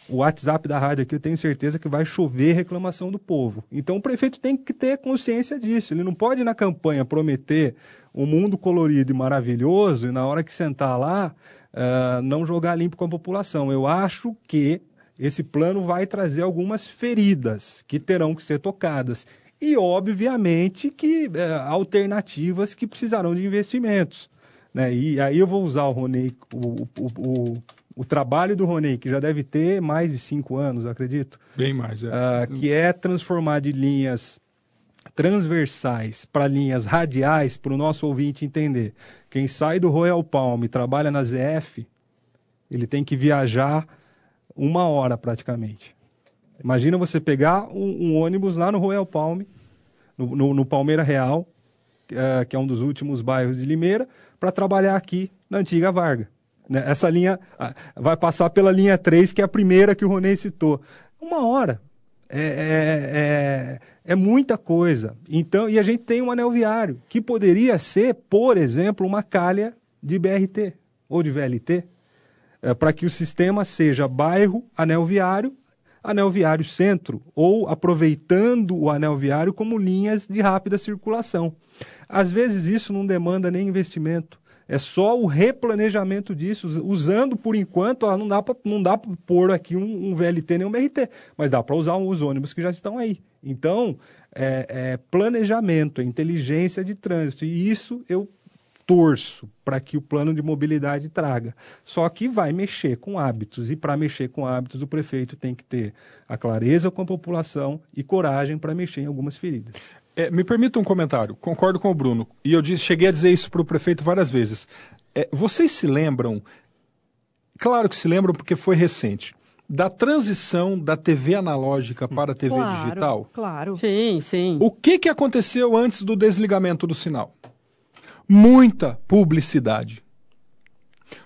O WhatsApp da rádio aqui, eu tenho certeza que vai chover reclamação do povo. Então, o prefeito tem que ter consciência disso. Ele não pode, na campanha, prometer um mundo colorido e maravilhoso e, na hora que sentar lá, ah, não jogar limpo com a população. Eu acho que esse plano vai trazer algumas feridas que terão que ser tocadas. E, obviamente, que eh, alternativas que precisarão de investimentos. Né? E aí eu vou usar o Ronei, o, o, o, o trabalho do Ronei, que já deve ter mais de cinco anos, eu acredito, Bem mais, é. ah, que é transformar de linhas transversais para linhas radiais, para o nosso ouvinte entender. Quem sai do Royal Palm e trabalha na ZF, ele tem que viajar uma hora praticamente. Imagina você pegar um, um ônibus lá no Royal Palm, no, no, no Palmeira Real, uh, que é um dos últimos bairros de Limeira, para trabalhar aqui na antiga Varga. Né? Essa linha vai passar pela linha 3, que é a primeira que o Ronei citou. Uma hora. É, é, é, é, muita coisa. Então, e a gente tem um anel viário, que poderia ser, por exemplo, uma calha de BRT ou de VLT, é, para que o sistema seja bairro, anel viário, anel viário centro, ou aproveitando o anel viário como linhas de rápida circulação. Às vezes isso não demanda nem investimento. É só o replanejamento disso, usando por enquanto, ó, não dá para não dá para pôr aqui um, um, VLT nem um BRT, mas dá para usar os ônibus que já estão aí. Então, é, é planejamento, é inteligência de trânsito, e isso eu torço para que o plano de mobilidade traga. Só que vai mexer com hábitos, e para mexer com hábitos, o prefeito tem que ter a clareza com a população e coragem para mexer em algumas feridas. É, me permita um comentário, concordo com o Bruno, e eu disse, cheguei a dizer isso para o prefeito várias vezes. É, vocês se lembram, claro que se lembram porque foi recente, da transição da TV analógica para a TV claro, digital? Claro. Sim, sim. O que, que aconteceu antes do desligamento do sinal? Muita publicidade,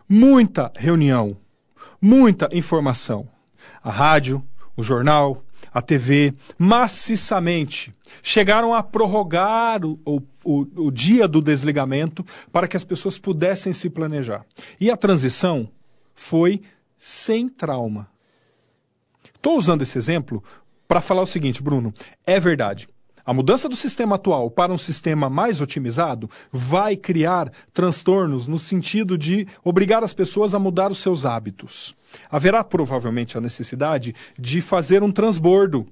muita reunião, muita informação. A rádio, o jornal, a TV, maciçamente chegaram a prorrogar o, o, o, dia do desligamento para que as pessoas pudessem se planejar. E a transição foi sem trauma. Estou usando esse exemplo para falar o seguinte, Bruno. É verdade. A mudança do sistema atual para um sistema mais otimizado vai criar transtornos no sentido de obrigar as pessoas a mudar os seus hábitos. Haverá provavelmente a necessidade de fazer um transbordo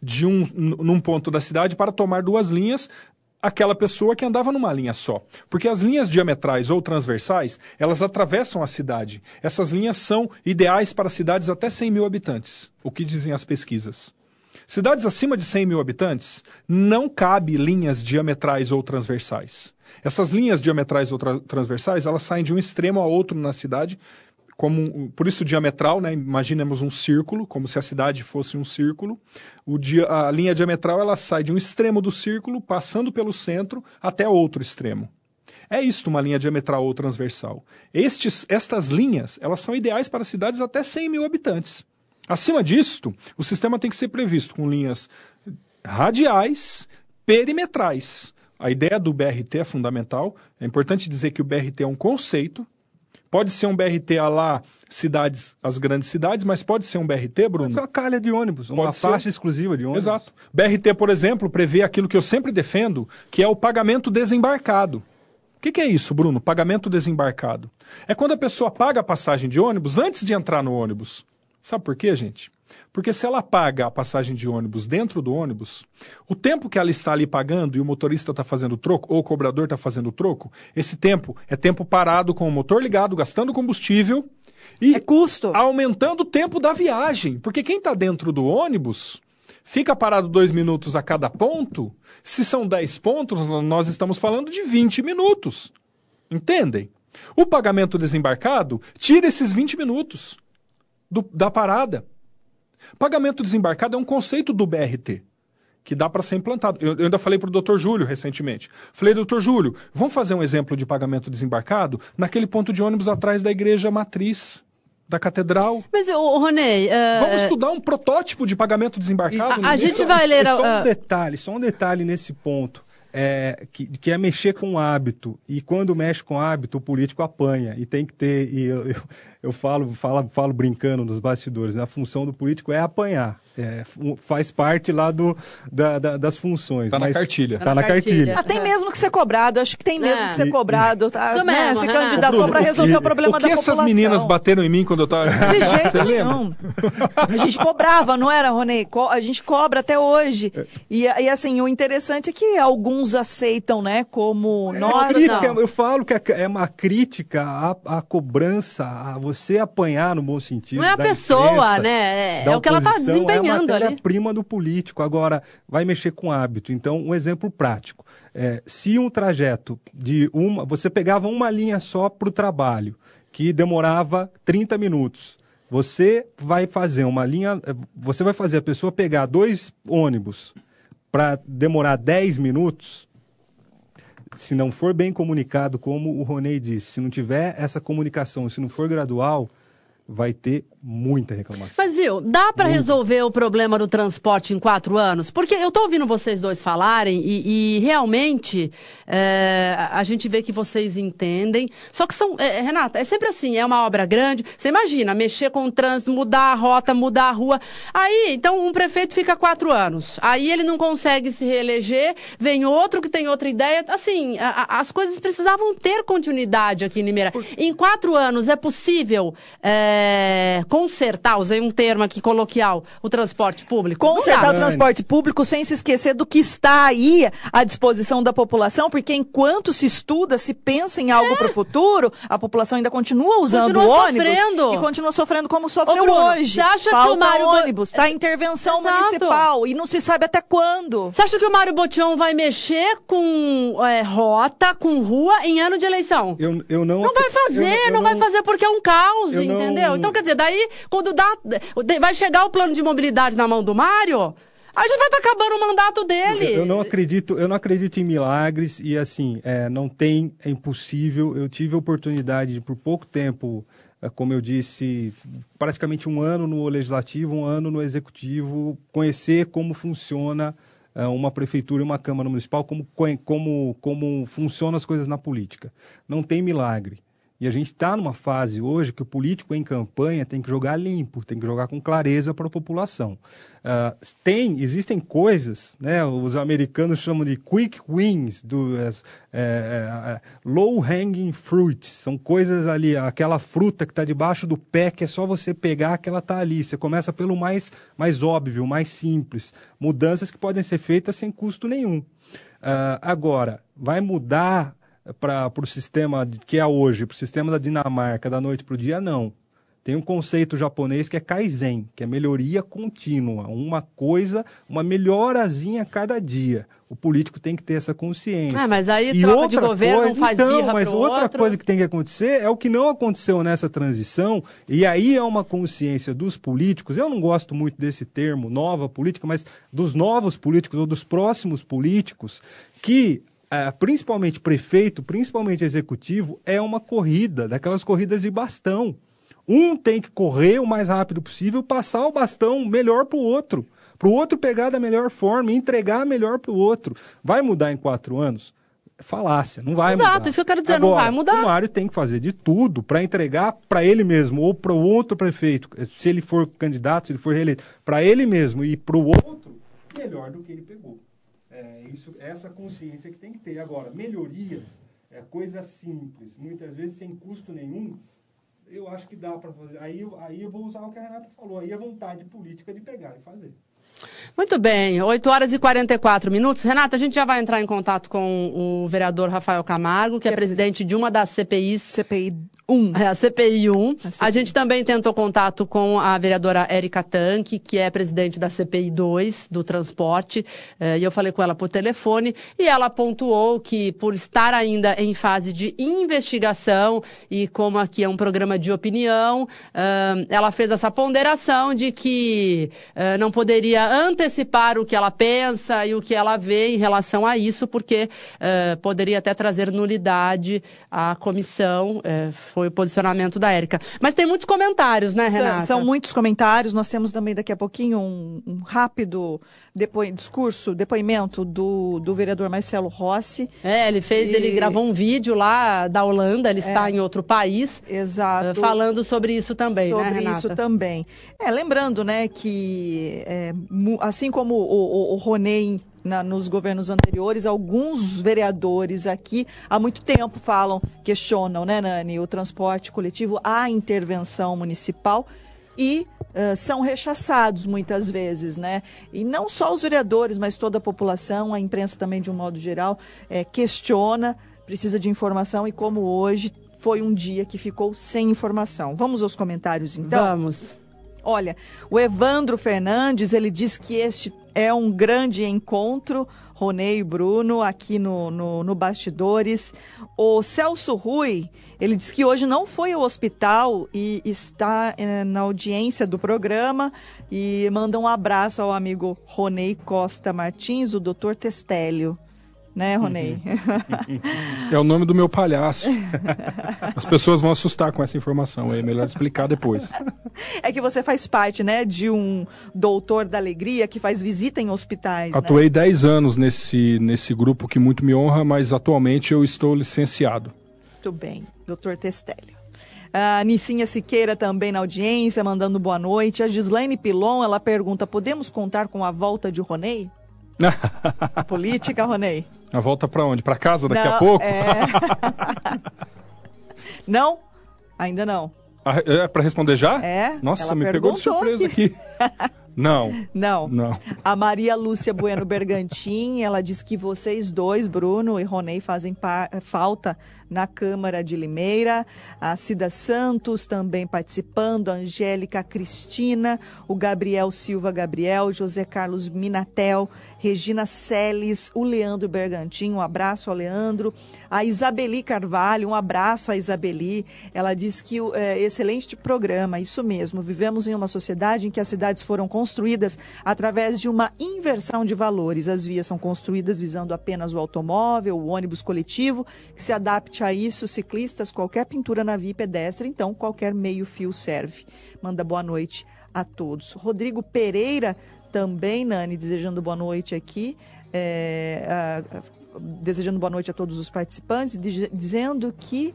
de um num ponto da cidade para tomar duas linhas aquela pessoa que andava numa linha só. Porque as linhas diametrais ou transversais, elas atravessam a cidade. Essas linhas são ideais para cidades até 100 mil habitantes, o que dizem as pesquisas. Cidades acima de 100 mil habitantes, não cabe linhas diametrais ou transversais. Essas linhas diametrais ou tra transversais, elas saem de um extremo a outro na cidade, como por isso diametral, né? Imaginemos um círculo, como se a cidade fosse um círculo. O dia, a linha diametral ela sai de um extremo do círculo, passando pelo centro até outro extremo. É isto uma linha diametral ou transversal. Estes, estas linhas, elas são ideais para cidades até 100 mil habitantes. Acima disto, o sistema tem que ser previsto com linhas radiais, perimetrais. A ideia do BRT é fundamental. É importante dizer que o BRT é um conceito. Pode ser um BRT a lá cidades, as grandes cidades, mas pode ser um BRT, Bruno? Pode ser uma calha de ônibus, uma pode faixa ser. exclusiva de ônibus. Exato. BRT, por exemplo, prevê aquilo que eu sempre defendo, que é o pagamento desembarcado. O que, que, é isso, Bruno? Pagamento desembarcado. É quando a pessoa paga a passagem de ônibus antes de entrar no ônibus. Sabe por quê, gente? Porque se ela paga a passagem de ônibus dentro do ônibus, o tempo que ela está ali pagando e o motorista está fazendo troco, ou o cobrador está fazendo troco, esse tempo é tempo parado com o motor ligado, gastando combustível e é custo. aumentando o tempo da viagem. Porque quem está dentro do ônibus fica parado dois minutos a cada ponto. Se são dez pontos, nós estamos falando de 20 minutos. Entendem? O pagamento desembarcado tira esses 20 minutos do, da parada. Pagamento desembarcado é um conceito do BRT que dá para ser implantado. Eu, eu ainda falei para o doutor Júlio recentemente. Falei, doutor Júlio, vamos fazer um exemplo de pagamento desembarcado naquele ponto de ônibus atrás da igreja matriz da catedral. Mas, o Ronei... Uh... Vamos estudar um protótipo de pagamento desembarcado? A, a gente vai ler... Só um detalhe, só um detalhe nesse ponto é, que, que, é mexer com o hábito. E quando mexe com o hábito, o político apanha. E tem que ter. E eu, eu, eu falo, falo, falo brincando nos bastidores, né? a função do político é apanhar. É, faz parte lá do, da, da, das funções. Está na cartilha. Tá na cartilha. Ah, tem mesmo que ser cobrado, acho que tem mesmo é. que ser cobrado. Tá, Isso né? Mesmo, Se candidatou para resolver o, problema o que da população. essas meninas bateram em mim quando eu estava... De jeito nenhum. A gente cobrava, não era, Ronei? A gente cobra até hoje. É. E, e assim, o interessante é que alguns aceitam, né, como... É, crítica, eu falo que é, é uma crítica à, à cobrança, a você apanhar no bom sentido. Não é a pessoa, imprensa, né? É, o que ela está desempenhando é ali. prima do político. Agora, vai mexer com hábito. Então, um exemplo prático. É, se um trajeto de uma. Você pegava uma linha só para o trabalho, que demorava 30 minutos. Você vai fazer uma linha, eh, você vai fazer a pessoa pegar dois ônibus para demorar 10 minutos. Se não for bem comunicado, como o Ronei disse, se não tiver essa comunicação, se não for gradual, vai ter muita reclamação. Mas viu, dá para resolver o problema do transporte em quatro anos? Porque eu tô ouvindo vocês dois falarem e, e realmente é, a gente vê que vocês entendem. Só que são, é, Renata, é sempre assim, é uma obra grande. Você imagina, mexer com o trânsito, mudar a rota, mudar a rua. Aí, então, um prefeito fica quatro anos. Aí ele não consegue se reeleger, vem outro que tem outra ideia. Assim, a, a, as coisas precisavam ter continuidade aqui em Limeira. Em quatro anos é possível é, consertar, usei um termo aqui coloquial, o transporte público? Consertar o transporte público sem se esquecer do que está aí à disposição da população, porque enquanto se estuda, se pensa em algo é. para o futuro, a população ainda continua usando continua o ônibus sofrendo. e continua sofrendo como sofreu Ô, Bruno, hoje. Você acha Falta que o Mário ônibus, está intervenção Exato. municipal e não se sabe até quando. Você acha que o Mário Botion vai mexer com é, rota, com rua em ano de eleição? Eu, eu não. Não vai fazer, eu, eu não, vai fazer porque é um caos, eu entendeu? não- Então, quer dizer, daí, quando dá, vai chegar o plano de mobilidade na mão do Mário, aí já vai estar acabando o mandato dele. Eu não acredito, eu não acredito em milagres e assim, é, não tem, é impossível. Eu tive a oportunidade de, por pouco tempo, é, como eu disse, praticamente um ano no legislativo, um ano no executivo, conhecer como funciona é, uma prefeitura e uma câmara municipal, como, como, como funcionam as coisas na política. Não tem milagre. E a gente está numa fase hoje que o político em campanha tem que jogar limpo, tem que jogar com clareza para a população. Uh, tem, existem coisas, né, os americanos chamam de quick wins, do, é, é, low hanging fruits, são coisas ali, aquela fruta que está debaixo do pé que é só você pegar que ela está ali. Você começa pelo mais, mais óbvio, mais simples, mudanças que podem ser feitas sem custo nenhum. Uh, agora, vai mudar para o sistema que é hoje, para o sistema da Dinamarca, da noite para o dia, não. Tem um conceito japonês que é Kaizen, que é melhoria contínua, uma coisa, uma melhorazinha a cada dia. O político tem que ter essa consciência. Ah, mas aí e troca de governo, coisa, não faz então, birra mas outra outro. coisa que tem que acontecer é o que não aconteceu nessa transição, e aí é uma consciência dos políticos. Eu não gosto muito desse termo, nova política, mas dos novos políticos ou dos próximos políticos, que Uh, principalmente prefeito, principalmente executivo, é uma corrida, daquelas corridas de bastão. Um tem que correr o mais rápido possível, passar o bastão melhor para o outro, para o outro pegar da melhor forma, entregar melhor para o outro. Vai mudar em quatro anos? Falácia, não vai Exato, mudar. isso que eu quero dizer, Agora, não vai mudar. O Mário tem que fazer de tudo para entregar para ele mesmo ou para o outro prefeito, se ele for candidato, se ele for reeleito, para ele mesmo e para o outro, melhor do que ele pegou. É isso, essa consciência que tem que ter. Agora, melhorias, é coisa simples, muitas vezes sem custo nenhum, eu acho que dá para fazer. Aí, aí eu vou usar o que a Renata falou, aí a vontade política de pegar e fazer. Muito bem, 8 horas e 44 minutos. Renata, a gente já vai entrar em contato com o vereador Rafael Camargo, que é, é presidente de uma das CPIs. CPI 1. É, a CPI 1. A, CPI. a gente também tentou contato com a vereadora Érica Tanque, que é presidente da CPI 2, do transporte, e eu falei com ela por telefone, e ela pontuou que, por estar ainda em fase de investigação, e como aqui é um programa de opinião, ela fez essa ponderação de que não poderia antecipar o que ela pensa e o que ela vê em relação a isso, porque poderia até trazer nulidade à comissão foi o posicionamento da Érica. Mas tem muitos comentários, né, Renata? São, são muitos comentários. Nós temos também daqui a pouquinho um, um rápido discurso, depoimento do, do vereador Marcelo Rossi. É, ele fez, e... ele gravou um vídeo lá da Holanda, ele está é, em outro país. Exato. Falando sobre isso também, sobre né, Renata? Sobre isso também. É, lembrando, né, que é, assim como o, o, o Ronei na, nos governos anteriores, alguns vereadores aqui há muito tempo falam, questionam, né, Nani, o transporte coletivo, a intervenção municipal e uh, são rechaçados muitas vezes, né? E não só os vereadores, mas toda a população, a imprensa também de um modo geral, é, questiona, precisa de informação e como hoje foi um dia que ficou sem informação. Vamos aos comentários então? Vamos. Olha, o Evandro Fernandes, ele diz que este é um grande encontro. Ronei e Bruno aqui no, no, no Bastidores. O Celso Rui, ele diz que hoje não foi ao hospital e está eh, na audiência do programa e manda um abraço ao amigo Ronei Costa Martins, o doutor Testélio né, Ronei? É o nome do meu palhaço. As pessoas vão assustar com essa informação, é melhor explicar depois. É que você faz parte, né, de um doutor da alegria que faz visita em hospitais. né? Atuei 10 anos nesse, nesse grupo que muito me honra, mas atualmente eu estou licenciado. Muito bem, doutor Testélio. A Nicinha Siqueira também na audiência, mandando boa noite. A Gislaine Pilon, ela pergunta, podemos contar com a volta de Ronei? Política, Ronei? A volta para onde? Para casa daqui Não, a pouco? é. não? Ainda não. Ah, É para responder já? É, Nossa, me pegou de surpresa aqui. Não. Não. Não. A Maria Lúcia Bueno Bergantin, ela diz que vocês dois, Bruno e Ronei, fazem falta na Câmara de Limeira. A Cida Santos também participando, a Angélica Cristina, o Gabriel Silva Gabriel, José Carlos Minatel, Regina Celes, o Leandro Bergantin, um abraço ao Leandro. A Isabeli Carvalho, um abraço à Isabeli. Ela diz que é, excelente programa, isso mesmo. Vivemos em uma sociedade em que as cidades foram construídas através de uma inversão de valores. As vias são construídas visando apenas o automóvel, o ônibus coletivo, que se adapte a isso, ciclistas, qualquer pintura na via pedestre, então qualquer meio-fio serve. Manda boa noite a todos. Rodrigo Pereira também, Nani, desejando boa noite aqui. é, a- a- desejando boa noite a todos os participantes, diz- dizendo que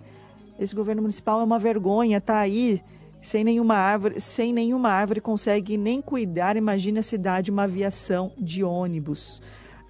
esse governo municipal é uma vergonha, tá aí sem nenhuma árvore, sem nenhuma árvore consegue nem cuidar. Imagine a cidade uma aviação de ônibus.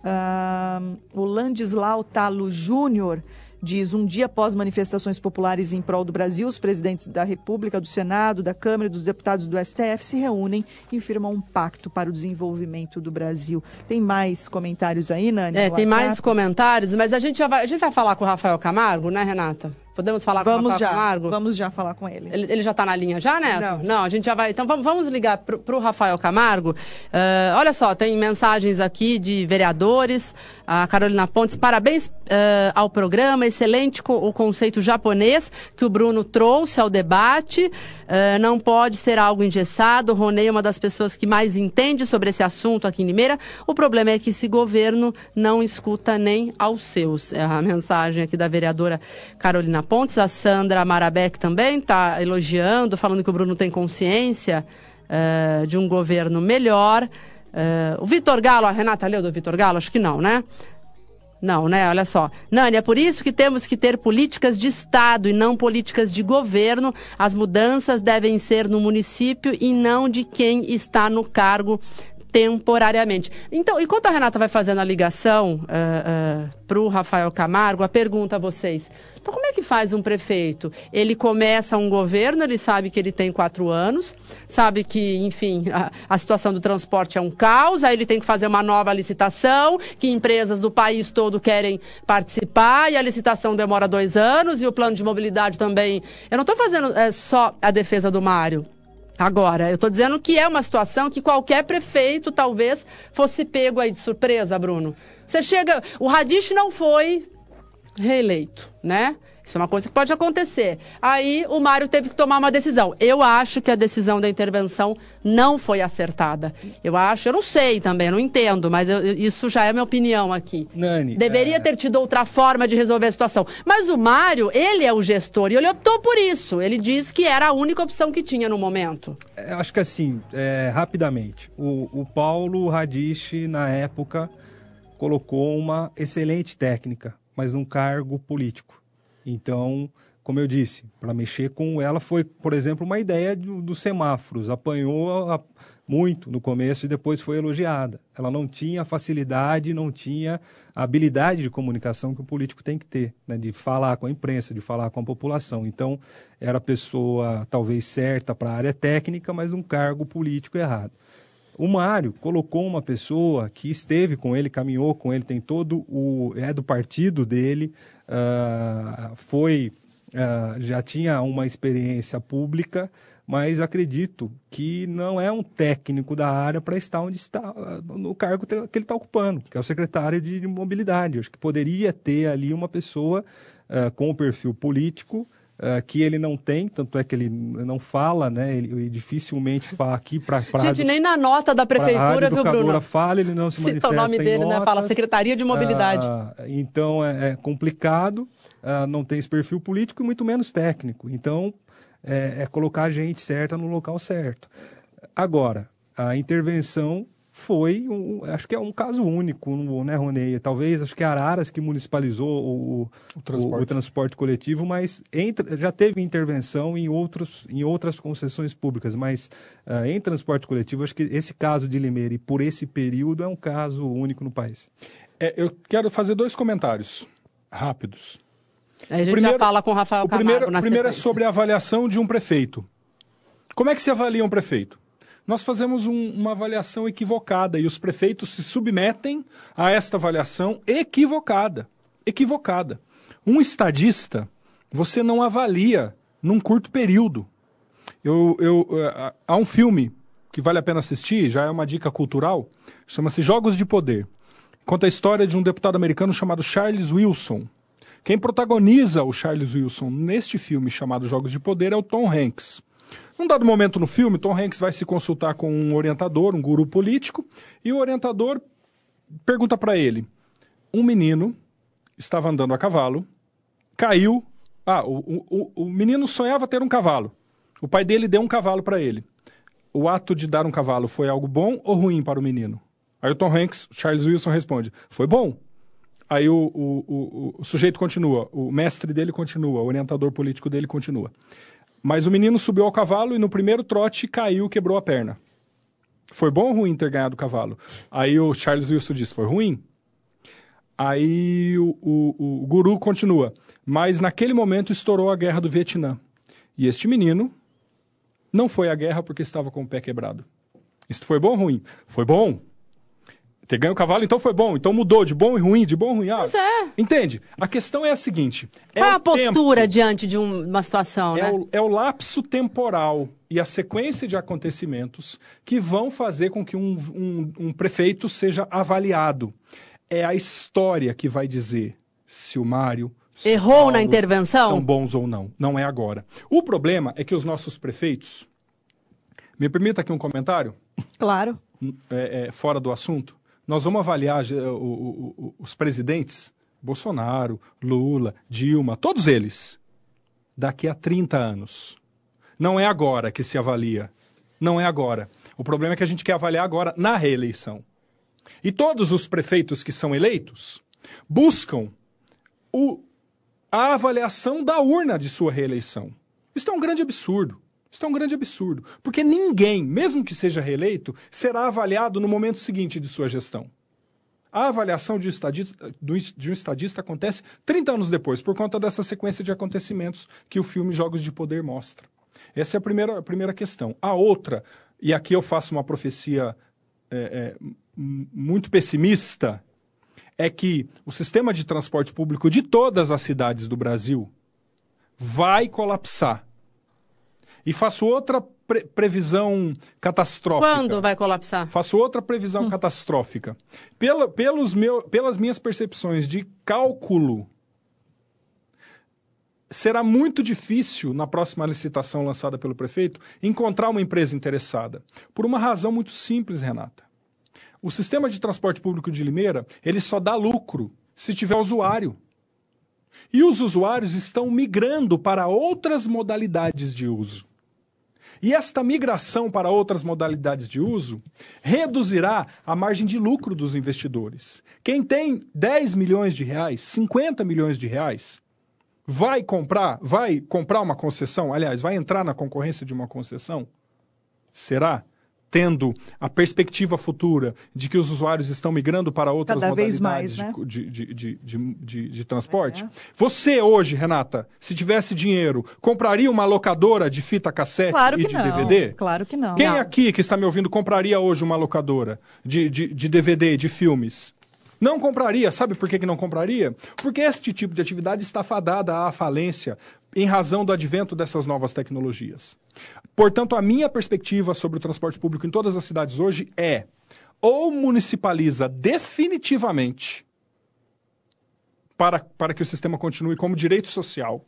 Ah, o Landislau Talo Júnior diz: um dia após manifestações populares em prol do Brasil, os presidentes da República, do Senado, da Câmara e dos deputados do STF se reúnem e firmam um pacto para o desenvolvimento do Brasil. Tem mais comentários aí, Nani? É, tem mais comentários, mas a gente, já vai, a gente vai falar com o Rafael Camargo, né, Renata? Podemos falar com o Vamos Rafael Camargo? vamos já falar com ele. Ele, ele já está na linha já, Neto? Não. a gente já vai. Então vamos, vamos ligar para o Rafael Camargo. Ah, olha só, tem mensagens aqui de vereadores. A Carolina Pontes, parabéns ah, ao programa, excelente co- o conceito japonês que o Bruno trouxe ao debate. Ah, não pode ser algo engessado. O Ronei é uma das pessoas que mais entende sobre esse assunto aqui em Limeira. O problema é que esse governo não escuta nem aos seus. É a mensagem aqui da vereadora Carolina Pontes. A Sandra Marabeck também está elogiando, falando que o Bruno tem consciência eh, de um governo melhor. Eh, o Vitor Galo, a Renata leu do Vitor Galo? Acho que não, né? Não, né? Olha só. Nani, é por isso que temos que ter políticas de Estado e não políticas de governo. As mudanças devem ser no município e não de quem está no cargo temporariamente. Então, enquanto a Renata vai fazendo a ligação para o Rafael Camargo, a pergunta a vocês. Então, como é que faz um prefeito? Ele começa um governo, ele sabe que ele tem quatro anos, sabe que, enfim, a, a situação do transporte é um caos, aí ele tem que fazer uma nova licitação, que empresas do país todo querem participar, e a licitação demora dois anos, e o plano de mobilidade também. Eu não estou fazendo é, só a defesa do Mário. Agora, eu estou dizendo que é uma situação que qualquer prefeito talvez fosse pego aí de surpresa, Bruno. Você chega. O Radish não foi reeleito, né? Isso é uma coisa que pode acontecer. Aí o Mário teve que tomar uma decisão. Eu acho que a decisão da intervenção não foi acertada. Eu acho, eu não sei também, não entendo, mas eu- isso já é minha opinião aqui. Nani, Deveria é, ter tido outra forma de resolver a situação. Mas o Mário, ele é o gestor e ele optou por isso. Ele diz que era a única opção que tinha no momento. Eu acho que assim, é, rapidamente, o, o Paulo Radish, na época, colocou uma excelente técnica, mas num cargo político. Então, como eu disse, para mexer com ela foi, por exemplo, uma ideia do- dos semáforos. Apanhou a- muito no começo e depois foi elogiada. Ela não tinha facilidade, não tinha a habilidade de comunicação que o político tem que ter, né? de falar com a imprensa, de falar com a população. Então, era a pessoa talvez certa para a área técnica, mas um cargo político errado. O Mário colocou uma pessoa que esteve com ele, caminhou com ele, tem todo o. é do partido dele, ah, foi. ah, já tinha uma experiência pública, mas acredito que não é um técnico da área para estar onde está, no cargo que ele está ocupando, que é o secretário de mobilidade. Acho que poderia ter ali uma pessoa uh, com o perfil político Uh, que ele não tem, tanto é que ele não fala, né? Ele, ele dificilmente fala aqui para Gente, rádio, nem na nota da prefeitura, viu, Bruno? fala, ele não se Cita manifesta o nome dele, notas, né? Fala Secretaria de Mobilidade. Uh, então é, é complicado, uh, não tem esse perfil político e muito menos técnico. Então é, é colocar a gente certa no local certo. Agora, a intervenção foi, um, acho que é um caso único, né, Ronei? Talvez, acho que Araras que municipalizou o, o, transporte. o, o transporte. coletivo, mas entre, já teve intervenção em, outros, em outras concessões públicas, mas uh, em transporte coletivo, acho que esse caso de Limeira e por esse período é um caso único no país. É, eu quero fazer dois comentários rápidos. A gente primeiro, já fala com o Rafael Camargo primeiro, na primeiro é sobre a avaliação de um prefeito. Como é que se avalia um prefeito? Nós fazemos um, uma avaliação equivocada e os prefeitos se submetem a esta avaliação equivocada. Equivocada. Um estadista, você não avalia num curto período. Eu, eu, uh, há um filme que vale a pena assistir, já é uma dica cultural, chama-se Jogos de Poder. Conta a história de um deputado americano chamado Charles Wilson. Quem protagoniza o Charles Wilson neste filme chamado Jogos de Poder é o Tom Hanks. Num dado momento no filme, Tom Hanks vai se consultar com um orientador, um guru político, e o orientador pergunta para ele: um menino estava andando a cavalo, caiu. Ah, o, o, o menino sonhava ter um cavalo. O pai dele deu um cavalo para ele. O ato de dar um cavalo foi algo bom ou ruim para o menino? Aí o Tom Hanks, Charles Wilson responde: foi bom. Aí o, o, o, o sujeito continua, o mestre dele continua, o orientador político dele continua. Mas o menino subiu ao cavalo e no primeiro trote caiu, quebrou a perna. Foi bom ou ruim ter ganhado o cavalo? Aí o Charles Wilson disse: foi ruim. Aí o, o, o guru continua. Mas naquele momento estourou a guerra do Vietnã. E este menino não foi à guerra porque estava com o pé quebrado. Isso foi bom ou ruim? Foi bom. Ter ganho o cavalo, então foi bom. Então mudou de bom e ruim, de bom e ruim. Ah, Mas é. Entende? A questão é a seguinte: é Qual é a postura tempo, diante de um, uma situação, é né? O, é o lapso temporal e a sequência de acontecimentos que vão fazer com que um, um, um prefeito seja avaliado. É a história que vai dizer se o Mário. Errou Paulo, na intervenção? São bons ou não. Não é agora. O problema é que os nossos prefeitos. Me permita aqui um comentário? Claro. É, é, fora do assunto nós vamos avaliar o, os presidentes, Bolsonaro, Lula, Dilma, todos eles, daqui a 30 anos. Não é agora que se avalia. Não é agora. O problema é que a gente quer avaliar agora na reeleição. E todos os prefeitos que são eleitos buscam o, a avaliação da urna de sua reeleição. Isso é um grande absurdo. Isso é um grande absurdo. Porque ninguém, mesmo que seja reeleito, será avaliado no momento seguinte de sua gestão. A avaliação de um, estadista, de um estadista acontece 30 anos depois, por conta dessa sequência de acontecimentos que o filme Jogos de Poder mostra. Essa é a primeira, a primeira questão. A outra, e aqui eu faço uma profecia é, é, muito pessimista, é que o sistema de transporte público de todas as cidades do Brasil vai colapsar e faço outra pre previsão catastrófica. Quando vai colapsar? Faço outra previsão hum. catastrófica. Pela, pelos meu, pelas minhas percepções de cálculo, será muito difícil, na próxima licitação lançada pelo prefeito, encontrar uma empresa interessada. Por uma razão muito simples, Renata. O sistema de transporte público de Limeira, ele só dá lucro se tiver usuário. E os usuários estão migrando para outras modalidades de uso. E esta migração para outras modalidades de uso reduzirá a margem de lucro dos investidores. Quem tem 10 milhões de reais, 50 milhões de reais, vai comprar, vai comprar uma concessão, aliás, vai entrar na concorrência de uma concessão? Será? Tendo a perspectiva futura de que os usuários estão migrando para outras Cada modalidades mais, né? de, de, de, de, transporte. É. Você hoje, Renata, se tivesse dinheiro, compraria uma locadora de fita cassete claro e de não. DVD? Claro que não. Quem não. aqui que está me ouvindo compraria hoje uma locadora de, de, de DVD, de filmes? Não compraria. Sabe por que, que não compraria? Porque este tipo de atividade está fadada à falência em razão do advento dessas novas tecnologias. Portanto, a minha perspectiva sobre o transporte público em todas as cidades hoje é ou municipaliza definitivamente para, para que o sistema continue como direito social,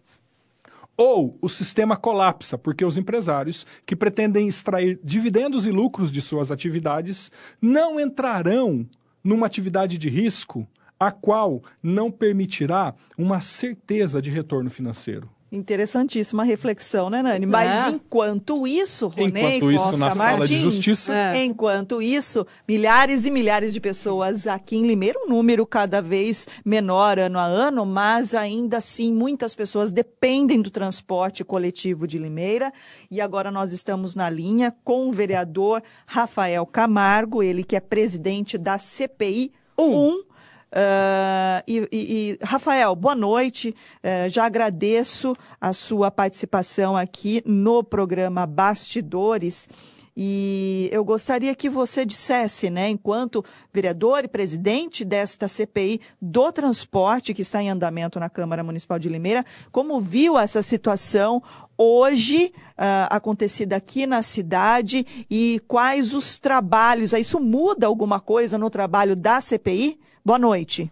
ou o sistema colapsa, porque os empresários que pretendem extrair dividendos e lucros de suas atividades não entrarão numa atividade de risco a qual não permitirá uma certeza de retorno financeiro. Interessantíssima reflexão, né, Nani? Mas é. enquanto isso, Ronei enquanto isso, Costa na Martins, sala de justiça, é. enquanto isso, milhares e milhares de pessoas aqui em Limeira, um número cada vez menor ano a ano, mas ainda assim muitas pessoas dependem do transporte coletivo de Limeira. E agora nós estamos na linha com o vereador Rafael Camargo, ele que é presidente da CPI 1. Um. Uh, e, e, Rafael, boa noite. Uh, já agradeço a sua participação aqui no programa Bastidores. E eu gostaria que você dissesse, né, enquanto vereador e presidente desta CPI do transporte que está em andamento na Câmara Municipal de Limeira, como viu essa situação hoje uh, acontecida aqui na cidade e quais os trabalhos. Isso muda alguma coisa no trabalho da CPI? Boa noite.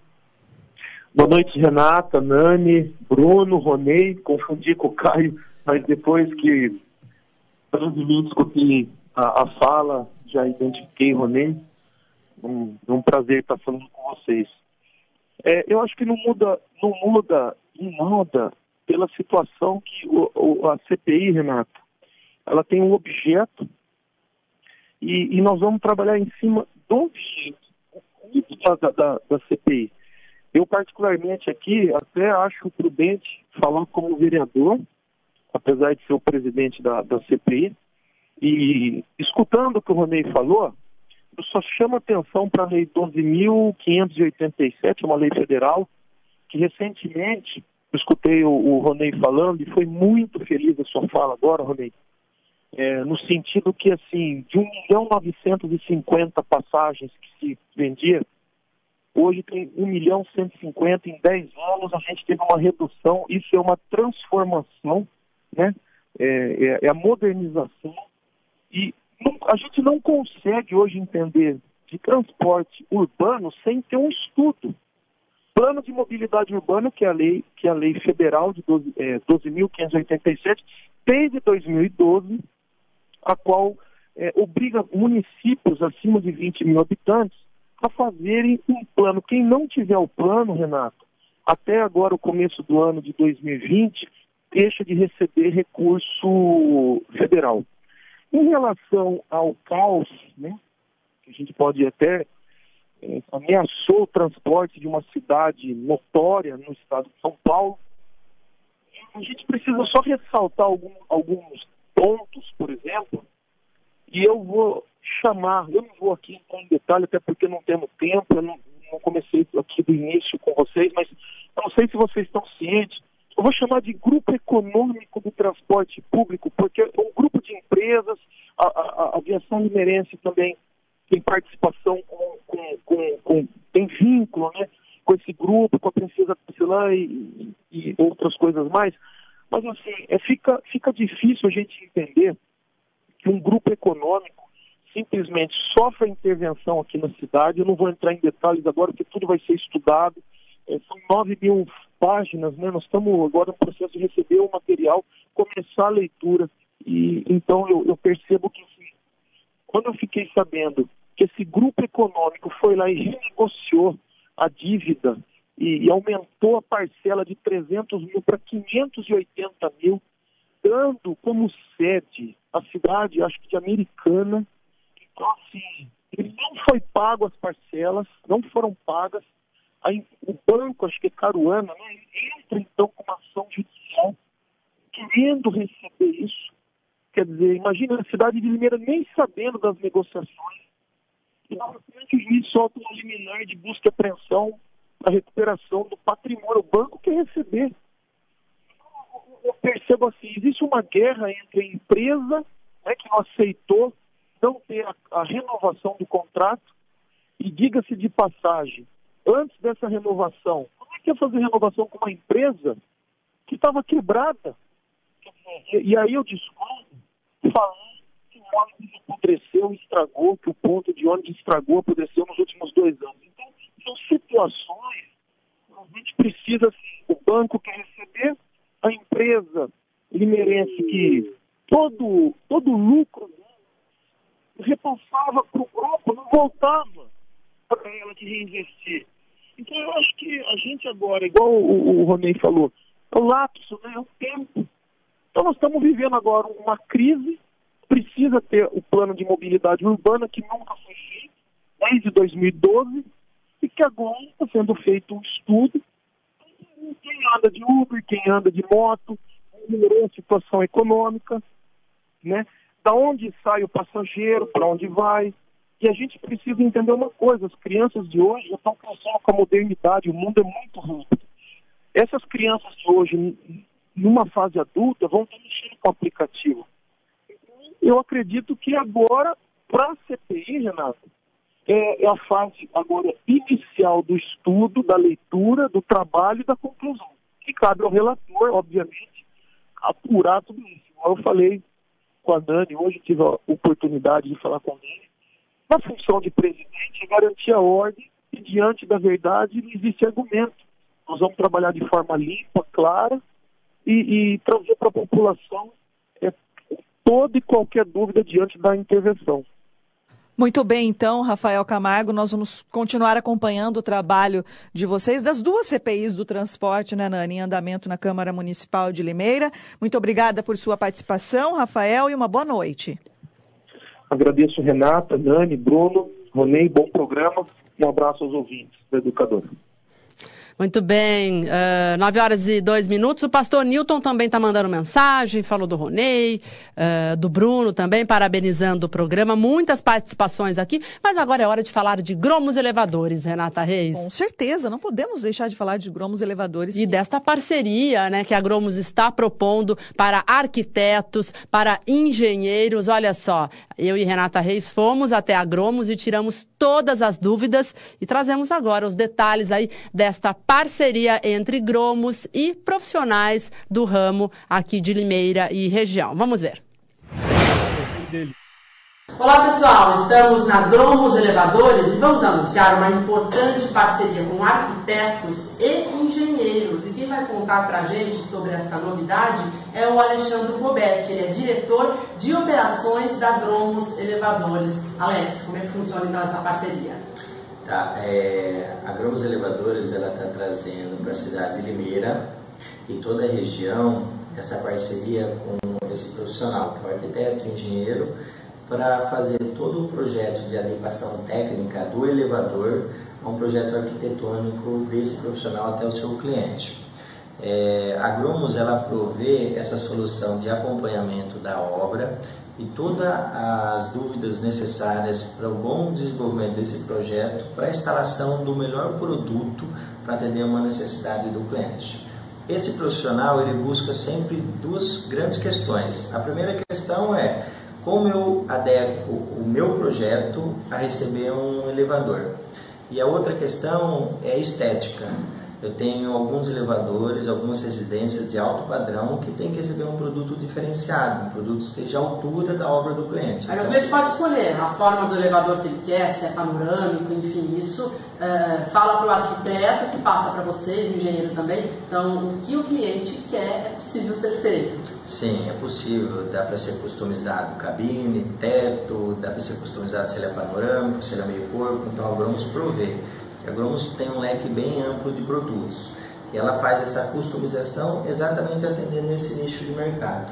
Boa noite, Renata, Nani, Bruno, Ronei. Confundi com o Caio, mas depois que escutei a, a fala, já identifiquei Ronei. Um, um prazer estar falando com vocês. É, eu acho que não muda, não muda em nada pela situação que o, o, a CPI, Renata, ela tem um objeto e, e nós vamos trabalhar em cima do objeto da, da, da CPI. Eu, particularmente aqui, até acho prudente falar como vereador, apesar de ser o presidente da, da CPI, e escutando o que o Ronei falou, só chamo atenção para a Lei 12.587, uma lei federal, que recentemente eu escutei o, o Ronei falando e foi muito feliz a sua fala agora, Ronei, é, no sentido que, assim, de 1 milhão 950 passagens que se vendia, Hoje tem 1 milhão 150 em 10 anos, a gente teve uma redução, isso é uma transformação, né? é, é, é a modernização. E não, a gente não consegue hoje entender de transporte urbano sem ter um estudo. Plano de mobilidade urbana, que é a lei, que é a lei federal de 12.587, 12 desde 2012, a qual é, obriga municípios acima de 20 mil habitantes a fazerem um plano. Quem não tiver o plano, Renato, até agora o começo do ano de 2020, deixa de receber recurso federal. Em relação ao caos, né, que a gente pode até é, ameaçou o transporte de uma cidade notória no estado de São Paulo, a gente precisa só ressaltar algum, alguns pontos, por exemplo, e eu vou chamar, eu não vou aqui entrar em detalhe, até porque não temos tempo, eu não, não comecei aqui do início com vocês, mas eu não sei se vocês estão cientes, eu vou chamar de grupo econômico do transporte público, porque é um grupo de empresas, a, a, a aviação limerense também tem participação com, com, com, com, tem vínculo né, com esse grupo, com a Princesa Priscila e, e, outras coisas mais. Mas assim, é, fica, fica difícil a gente entender que um grupo econômico simplesmente sofre intervenção aqui na cidade. Eu não vou entrar em detalhes agora, porque tudo vai ser estudado. É, são 9 mil páginas, né? Nós estamos agora no processo de receber o material, começar a leitura. E então eu, eu percebo que assim, quando eu fiquei sabendo que esse grupo econômico foi lá e renegociou a dívida e, e aumentou a parcela de 300 mil para 580 mil, dando como sede a cidade, acho que de Americana. Então, assim, ele não foi pago as parcelas, não foram pagas. Aí, o banco, acho que é Caruana, né, entra então com uma ação judicial querendo receber isso. Quer dizer, imagina a cidade de Limeira nem sabendo das negociações. E na frente o juiz solta um liminar de busca e apreensão para recuperação do patrimônio. O banco quer receber eu percebo assim, existe uma guerra entre a empresa né, que não aceitou não ter a, a renovação do contrato e diga-se de passagem, antes dessa renovação. Como é que ia fazer renovação com uma empresa que estava quebrada? E, e, aí eu discordo falando que o ônibus apodreceu, estragou, que o ponto de ônibus estragou, apodreceu nos últimos dois anos. São situações que a gente precisa, assim, o banco quer receber, a empresa limeirense que todo, todo lucro repassava para o grupo, não voltava para ela de reinvestir. Então eu acho que a gente agora, igual o, o Ronei falou, é o lapso, né? é o tempo. Então nós estamos vivendo agora uma crise, precisa ter o plano de mobilidade urbana que nunca foi feito, desde 2012, e que agora está sendo feito um estudo. Quem anda de Uber, quem anda de moto, melhorou a situação econômica, né? Da onde sai o passageiro, para onde vai. E a gente precisa entender uma coisa: as crianças de hoje já estão crescendo com a modernidade, o mundo é muito rápido. Essas crianças de hoje, numa fase adulta, vão estar mexendo com o aplicativo. Eu acredito que agora, para a CPI, Renato, é, é, a fase agora inicial do estudo, da leitura, do trabalho e da conclusão. Que cabe ao relator, obviamente, apurar tudo isso. Eu falei com a Dani, hoje tive a oportunidade de falar com ele. Na função de presidente é garantir a ordem e diante da verdade não existe argumento. Nós vamos trabalhar de forma limpa, clara e, e trazer para a população é, toda e qualquer dúvida diante da intervenção. Muito bem, então, Rafael Camargo, nós vamos continuar acompanhando o trabalho de vocês, das duas CPIs do transporte, né, Nani, em andamento na Câmara Municipal de Limeira. Muito obrigada por sua participação, Rafael, e uma boa noite. Agradeço, Renata, Nani, Bruno, Ronei, bom programa. Um abraço aos ouvintes da Educadora. Muito bem, uh, eh, 9 horas e 2 minutos. O pastor Newton também está mandando mensagem, falou do Ronei, uh, do Bruno também, parabenizando o programa. Muitas participações aqui, mas agora é hora de falar de gromos elevadores, Renata Reis. Com certeza, não podemos deixar de falar de gromos elevadores. E que... desta parceria né, que a Gromos está propondo para arquitetos, para engenheiros. Olha só, eu e Renata Reis fomos até a Gromos e tiramos todas as dúvidas e trazemos agora os detalhes aí desta parceria entre gromos e profissionais do ramo aqui de Limeira e região. Vamos ver. Olá pessoal, estamos na Gromos Elevadores e vamos anunciar uma importante parceria com arquitetos e engenheiros. E quem vai contar para a gente sobre esta novidade é o Alexandre Bobetti, ele é diretor de operações da Gromos Elevadores. Alex, como é que funciona então essa parceria? Tá, é, a Gromos Elevadores ela está trazendo para a cidade de Limeira e toda a região essa parceria com esse profissional, que é o arquiteto, engenheiro, para fazer todo o projeto de adequação técnica do elevador a um projeto arquitetônico desse profissional até o seu cliente. É, a Gromos ela provê essa solução de acompanhamento da obra e todas as dúvidas necessárias para o bom desenvolvimento desse projeto, para a instalação do melhor produto para atender uma necessidade do cliente. Esse profissional ele busca sempre duas grandes questões. A primeira questão é como eu adequo o meu projeto a receber um elevador. E a outra questão é estética eu tenho alguns elevadores, algumas residências de alto padrão que tem que receber um produto diferenciado, um produto que esteja à altura da obra do cliente. Aí então, o cliente pode escolher a forma do elevador que ele quer, se é panorâmico, enfim, isso é, fala para o arquiteto que passa para vocês, engenheiro também. Então, o que o cliente quer é possível ser feito. Sim, é possível. Dá para ser customizado cabine, teto, dá para ser customizado se ele é panorâmico, se ele é meio corpo. Então, vamos prover. A Gromos tem um leque bem amplo de produtos. E ela faz essa customização exatamente atendendo esse nicho de mercado.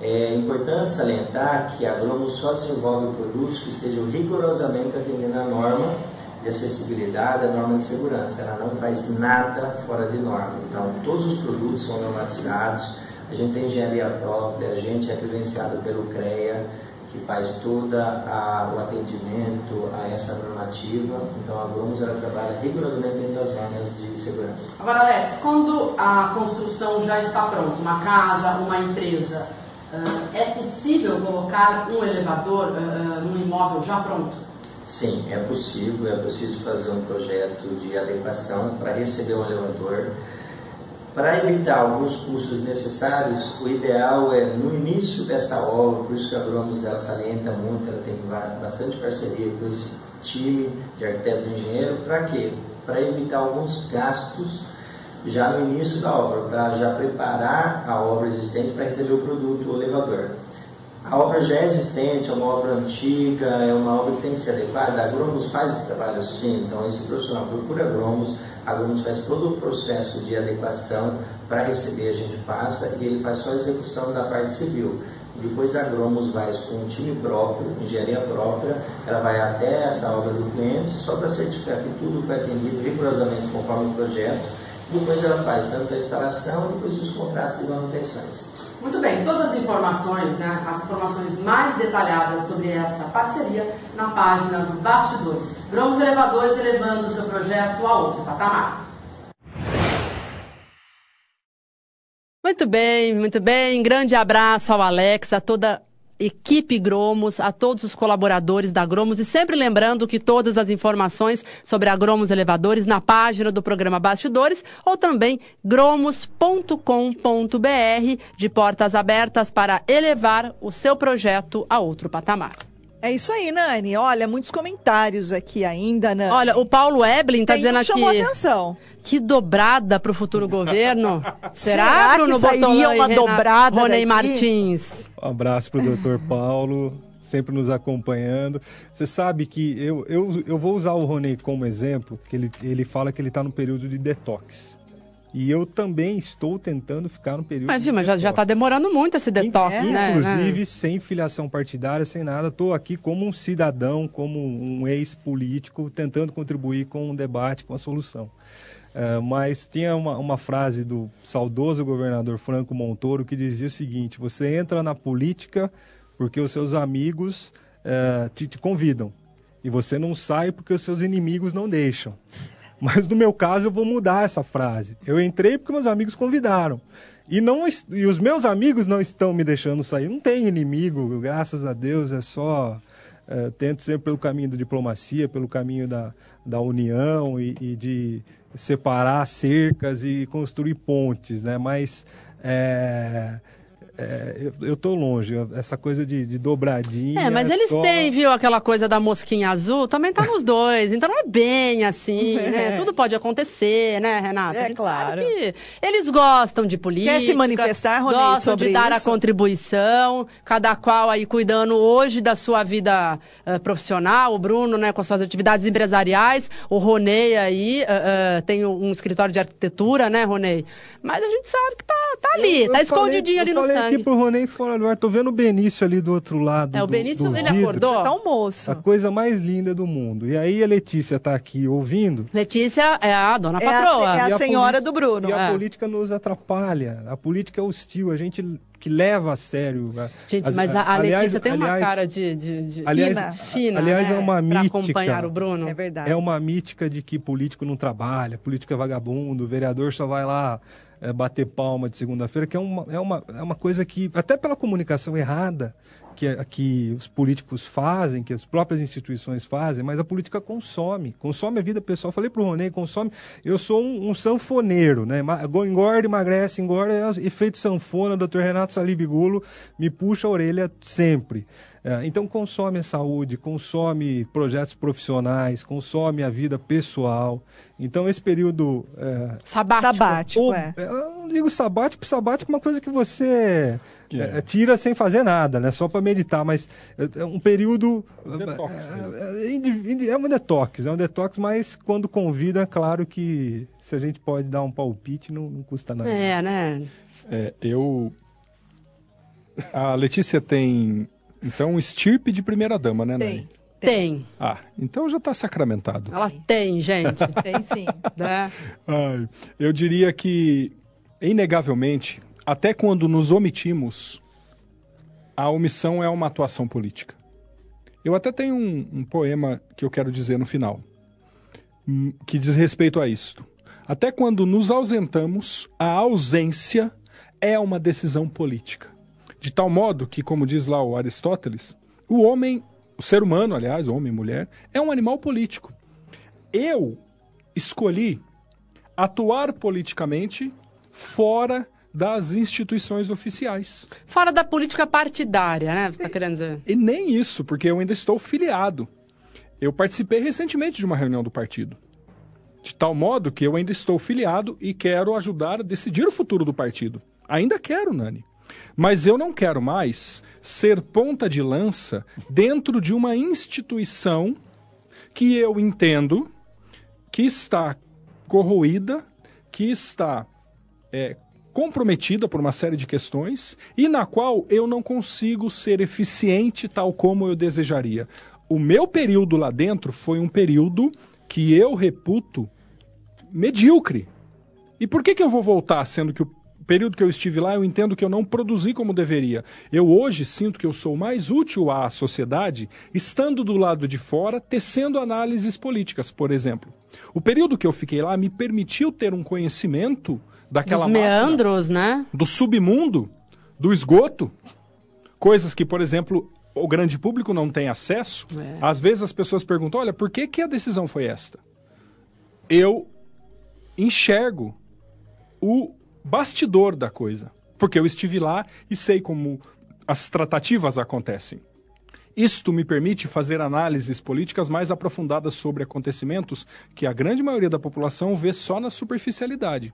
É importante salientar que a Gromos só desenvolve produtos que estejam rigorosamente atendendo a norma de acessibilidade, a norma de segurança. Ela não faz nada fora de norma. Então, todos os produtos são normatizados, a gente tem engenharia própria, a gente é credenciado pelo CREA, que faz todo o atendimento a essa normativa. Então, a Gromos ela trabalha rigorosamente dentro das normas de segurança. Agora, Alex, quando a construção já está pronta, uma casa, uma empresa, é possível colocar um elevador num imóvel já pronto? Sim, é possível, é preciso fazer um projeto de adequação para receber um elevador. Para evitar alguns custos necessários, o ideal é no início dessa obra, por isso que a Gromos dela salienta muito, ela tem bastante parceria com esse time de arquitetos e engenheiros, para quê? Para evitar alguns gastos já no início da obra, para já preparar a obra existente para receber o produto, o elevador. A obra já é existente, é uma obra antiga, é uma obra que tem que ser adequada. A Agromos faz esse trabalho sim, então esse profissional procura Agromos, a Agromos faz todo o processo de adequação para receber, a gente passa e ele faz só a execução da parte civil. Depois a Agromos vai com um time próprio, engenharia própria, ela vai até essa obra do cliente só para certificar que tudo foi atendido rigorosamente conforme o projeto. Depois ela faz tanto a instalação, depois os contratos de manutenções. Muito bem, todas as informações, né, as informações mais detalhadas sobre esta parceria na página do Bastidores. Gromos Elevadores elevando o seu projeto a outro patamar. Muito bem, muito bem. Grande abraço ao Alex, a toda equipe Gromos, a todos os colaboradores da Gromos e sempre lembrando que todas as informações sobre a Gromos Elevadores na página do programa Bastidores ou também gromos.com.br de portas abertas para elevar o seu projeto a outro patamar. É isso aí, Nani. Olha, muitos comentários aqui ainda, Nani. Olha, o Paulo Eblin está dizendo um aqui. chamou atenção. Que dobrada para o futuro governo. Será, Será Bruno que sairia Botolã uma Renato- dobrada Ronei daqui? Um Martins. abraço para o Dr. Paulo, sempre nos acompanhando. Você sabe que eu, eu, eu vou usar o Ronei como exemplo, que ele, ele fala que ele está no período de detox. E eu também estou tentando ficar no período Mas, mas já, já tá demorando muito esse detox, né? Inclusive, né? sem filiação partidária, sem nada, estou aqui como um cidadão, como um ex-político, tentando contribuir com um debate, com a solução. Eh, mas tinha uma, uma frase do saudoso governador Franco Montoro que dizia o seguinte: você entra na política porque os seus amigos eh, te, te convidam, e você não sai porque os seus inimigos não deixam. Mas no meu caso eu vou mudar essa frase. Eu entrei porque meus amigos convidaram. E, não, e os meus amigos não estão me deixando sair. Não tenho inimigo, graças a Deus, é só. eh, tento sempre pelo caminho da diplomacia, pelo caminho da, da união e, e de separar cercas e construir pontes, né? Mas é, é, eu, eu tô longe, essa coisa de, de dobradinha. É, mas eles só- têm, viu, aquela coisa da mosquinha azul, também tá nos dois, então não é bem assim, né? Tudo pode acontecer, né, Renata? É, A claro. eles gostam de política. Quer se manifestar, Ronei, Gostam de dar a isso? contribuição, cada qual aí cuidando hoje da sua vida eh, profissional, o Bruno, né, com as suas atividades empresariais, o Ronei aí eh, eh, tem um, escritório de arquitetura, né, Ronei? Mas a gente sabe que tá, tá ali, Eu tá falei- escondidinho ali eu no falei sangue. Aqui pro Ronei fora do ar, tô vendo o Benício ali do outro lado. É, o do- Benício, do ele vidro. acordou? Tá um moço. A coisa mais linda do mundo. E aí a Letícia tá aqui ouvindo. Letícia é a dona É a patroa. se- é a E senhora do Bruno. E a É. política nos atrapalha. A política é hostil. A gente que leva a sério. a- Gente, as- mas a, a aliás- Letícia tem uma aliás- cara de, de, de aliás- fina, fina, aliás, né? é uma pra mítica. acompanhar o Bruno. É verdade. É uma mítica de que político não trabalha, político é vagabundo, o vereador só vai lá é, bater palma de segunda-feira, que é uma, é, uma, é uma coisa que, até pela comunicação errada que, que os políticos fazem, que as próprias instituições fazem, mas a política consome, consome a vida pessoal. Falei pro Ronei, consome. Eu sou um, um sanfoneiro, né? Engorda, emagrece, engorda, é efeito sanfona, Dr. Renato Salibigulo me puxa a orelha sempre. É, então consome a saúde, consome projetos profissionais, consome a vida pessoal. Então esse período é, Sabático. Sabático, ou- é. eu não digo sabático, sabático é uma coisa que você é, tira sem fazer nada, né? Só para meditar, mas é, é um período Detox é, é, é um detox, é um detox, mas quando convida, é claro que se a gente pode dar um palpite, não, não custa nada. É, né? É, eu. A Letícia tem, então, estirpe de primeira-dama, né, Nani? Tem. Tem. Ah, então já está sacramentado. Ela tem, gente. Tem sim. né? Ai, eu diria que, inegavelmente, até quando nos omitimos, a omissão é uma atuação política. Eu até tenho um, um poema que eu quero dizer no final, hum, que diz respeito a isto. Até quando nos ausentamos, a ausência é uma decisão política. De tal modo que, como diz lá o Aristóteles, o homem o ser humano, aliás, homem e mulher, é um animal político. Eu escolhi atuar politicamente fora das instituições oficiais. Fora da política partidária, né? Você está querendo dizer? E nem isso, porque eu ainda estou filiado. Eu participei recentemente de uma reunião do partido. De tal modo que eu ainda estou filiado e quero ajudar a decidir o futuro do partido. Ainda quero, Nani. Mas eu não quero mais ser ponta de lança dentro de uma instituição que eu entendo que está corroída, que está é, comprometida por uma série de questões e na qual eu não consigo ser eficiente tal como eu desejaria. O meu período lá dentro foi um período que eu reputo medíocre. E por que, que eu vou voltar, sendo que o período que eu estive lá eu entendo que eu não produzi como deveria? Eu hoje sinto que eu sou mais útil à sociedade estando do lado de fora, tecendo análises políticas, por exemplo. O período que eu fiquei lá me permitiu ter um conhecimento daquela Dos meandros, né? do submundo, do esgoto, coisas que, por exemplo, o grande público não tem acesso. É. Às vezes as pessoas perguntam: olha, por que, que a decisão foi esta? Eu enxergo o bastidor da coisa, porque eu estive lá e sei como as tratativas acontecem. Isto me permite fazer análises políticas mais aprofundadas sobre acontecimentos que a grande maioria da população vê só na superficialidade.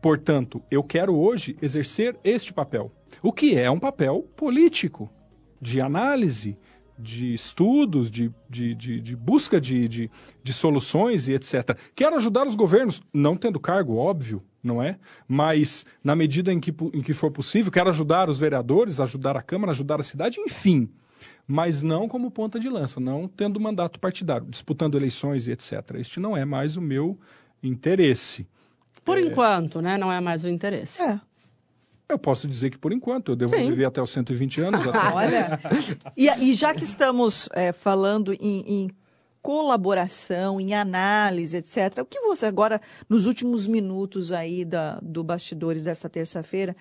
Portanto, eu quero hoje exercer este papel, o que é um papel político, de análise, de estudos, de, de, de, de busca de, de, de soluções e etc. Quero ajudar os governos, não tendo cargo, óbvio, não é? Mas, na medida em que, em que for possível, quero ajudar os vereadores, ajudar a Câmara, ajudar a cidade, enfim. Mas não como ponta de lança, não tendo mandato partidário, disputando eleições e etc. Este não é mais o meu interesse. Por enquanto, né? Não é mais o interesse. É. Eu posso dizer que por enquanto, eu devo Sim. viver até os 120 anos. até- Olha, e, e já que estamos é, falando em, em colaboração, em análise, etc., o que você agora, nos últimos minutos aí da, do Bastidores dessa terça-feira,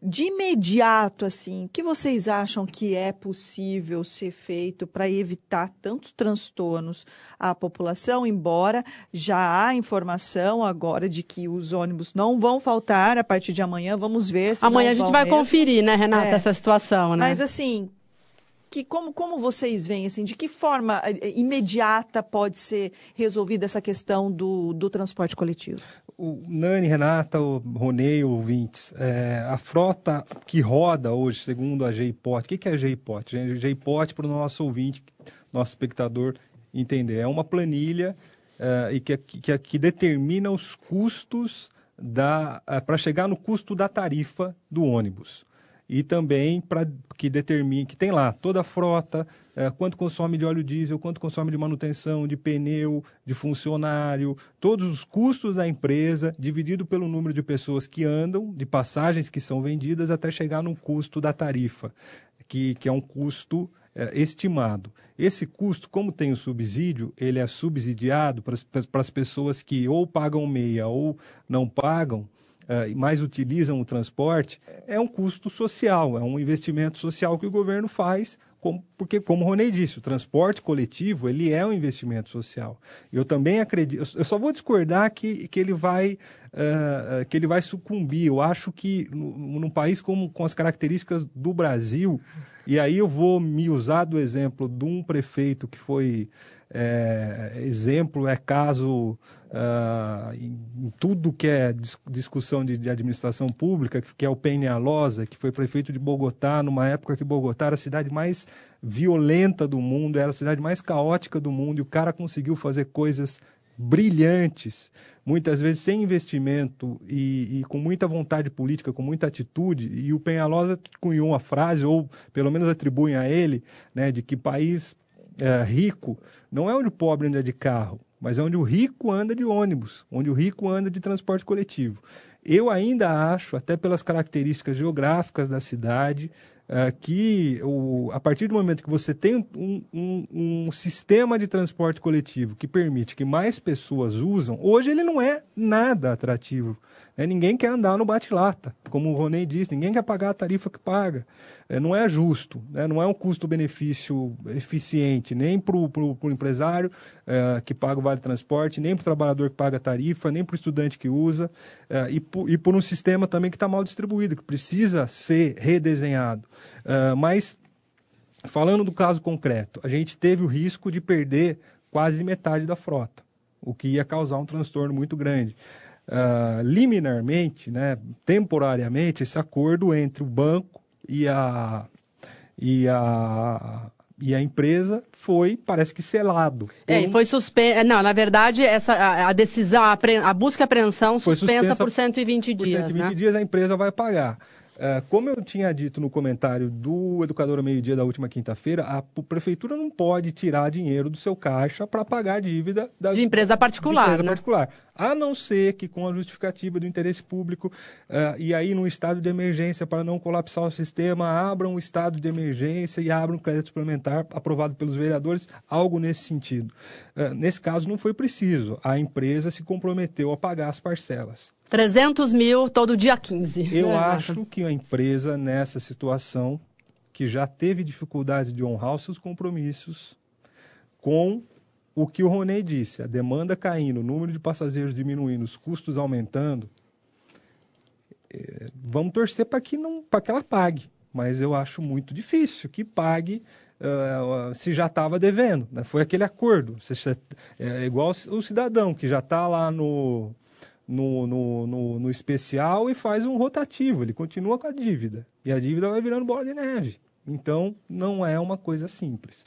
de imediato, assim, o que vocês acham que é possível ser feito para evitar tantos transtornos à população, embora já há informação agora de que os ônibus não vão faltar a partir de amanhã, vamos ver se Amanhã a gente vai mesmo. conferir, né, Renata, É. essa situação, né? Mas assim, que como, como vocês veem, assim, de que forma eh, imediata pode ser resolvida essa questão do, do transporte coletivo? O Nani, Renata, o Ronei, ouvintes, é, a frota que roda hoje, segundo a GIPOT, o que, que é a GIPOT? GIPOT, para o nosso ouvinte, nosso espectador entender, é uma planilha é, e que, que, que determina os custos para chegar no custo da tarifa do ônibus e também para que determine que tem lá toda a frota, eh, quanto consome de óleo diesel, quanto consome de manutenção, de pneu, de funcionário, todos os custos da empresa dividido pelo número de pessoas que andam, de passagens que são vendidas até chegar no custo da tarifa, que, que é um custo eh, estimado. Esse custo, como tem o subsídio, ele é subsidiado para as pessoas que ou pagam meia ou não pagam, uh, mais utilizam o transporte, é um custo social, é um investimento social que o governo faz, como, porque, como o Ronei disse, o transporte coletivo ele é um investimento social. Eu também acredito, eu só vou discordar que, que, ele, vai, uh, que ele vai sucumbir. Eu acho que no, num país como, com as características do Brasil, e aí eu vou me usar do exemplo de um prefeito que foi é, exemplo, é caso uh, em, tudo que é dis discussão de, de, administração pública, que, que é o Penhalosa, que foi prefeito de Bogotá, numa época que Bogotá era a cidade mais violenta do mundo, era a cidade mais caótica do mundo, e o cara conseguiu fazer coisas brilhantes, muitas vezes sem investimento e, e, com muita vontade política, com muita atitude. E o Penhalosa cunhou uma frase, ou pelo menos atribuem a ele, né, de que país é, rico não é onde o pobre anda de carro, mas é onde o rico anda de ônibus, onde o rico anda de transporte coletivo. Eu ainda acho, até pelas características geográficas da cidade, uh, que o, a partir do momento que você tem um, um, um, sistema de transporte coletivo que permite que mais pessoas usam, hoje ele não é nada atrativo. Né? Ninguém quer andar no bate-lata, como o Ronei disse, ninguém quer pagar a tarifa que paga. É, não é justo, né? não é um custo-benefício eficiente, nem para o empresário é, que paga o vale transporte, nem para o trabalhador que paga a tarifa, nem para o estudante que usa, é, e, por, e por um sistema também que está mal distribuído, que precisa ser redesenhado. É, mas, falando do caso concreto, a gente teve o risco de perder quase metade da frota, o que ia causar um transtorno muito grande. Uh, liminarmente, né, temporariamente, esse acordo entre o banco e a, e a, e a empresa foi, parece que selado. É, e foi suspensa. É, não, na verdade, essa, a, a decisão, a, a, busca e apreensão suspensa, suspensa por 120 dias. Por 120 né? dias a empresa vai pagar. Uh, como eu tinha dito no comentário do Educador ao Meio-Dia da última quinta-feira, a prefeitura não pode tirar dinheiro do seu caixa para pagar a dívida da, de empresa particular. De empresa né? particular a não ser que com a justificativa do interesse público uh, e aí no estado de emergência para não colapsar o sistema, abram um estado de emergência e abram um crédito suplementar aprovado pelos vereadores, algo nesse sentido. Uh, nesse caso não foi preciso, a empresa se comprometeu a pagar as parcelas. 300 mil todo dia 15. Eu é. acho que a empresa nessa situação que já teve dificuldade de honrar os seus compromissos com o que o Roney disse, a demanda caindo, o número de passageiros diminuindo, os custos aumentando, é, vamos torcer para que, não, que ela pague. Mas eu acho muito difícil que pague uh, se já estava devendo. Né? Foi aquele acordo. É igual o cidadão que já está lá no, no, no, no, no, especial e faz um rotativo. Ele continua com a dívida. E a dívida vai virando bola de neve. Então, não é uma coisa simples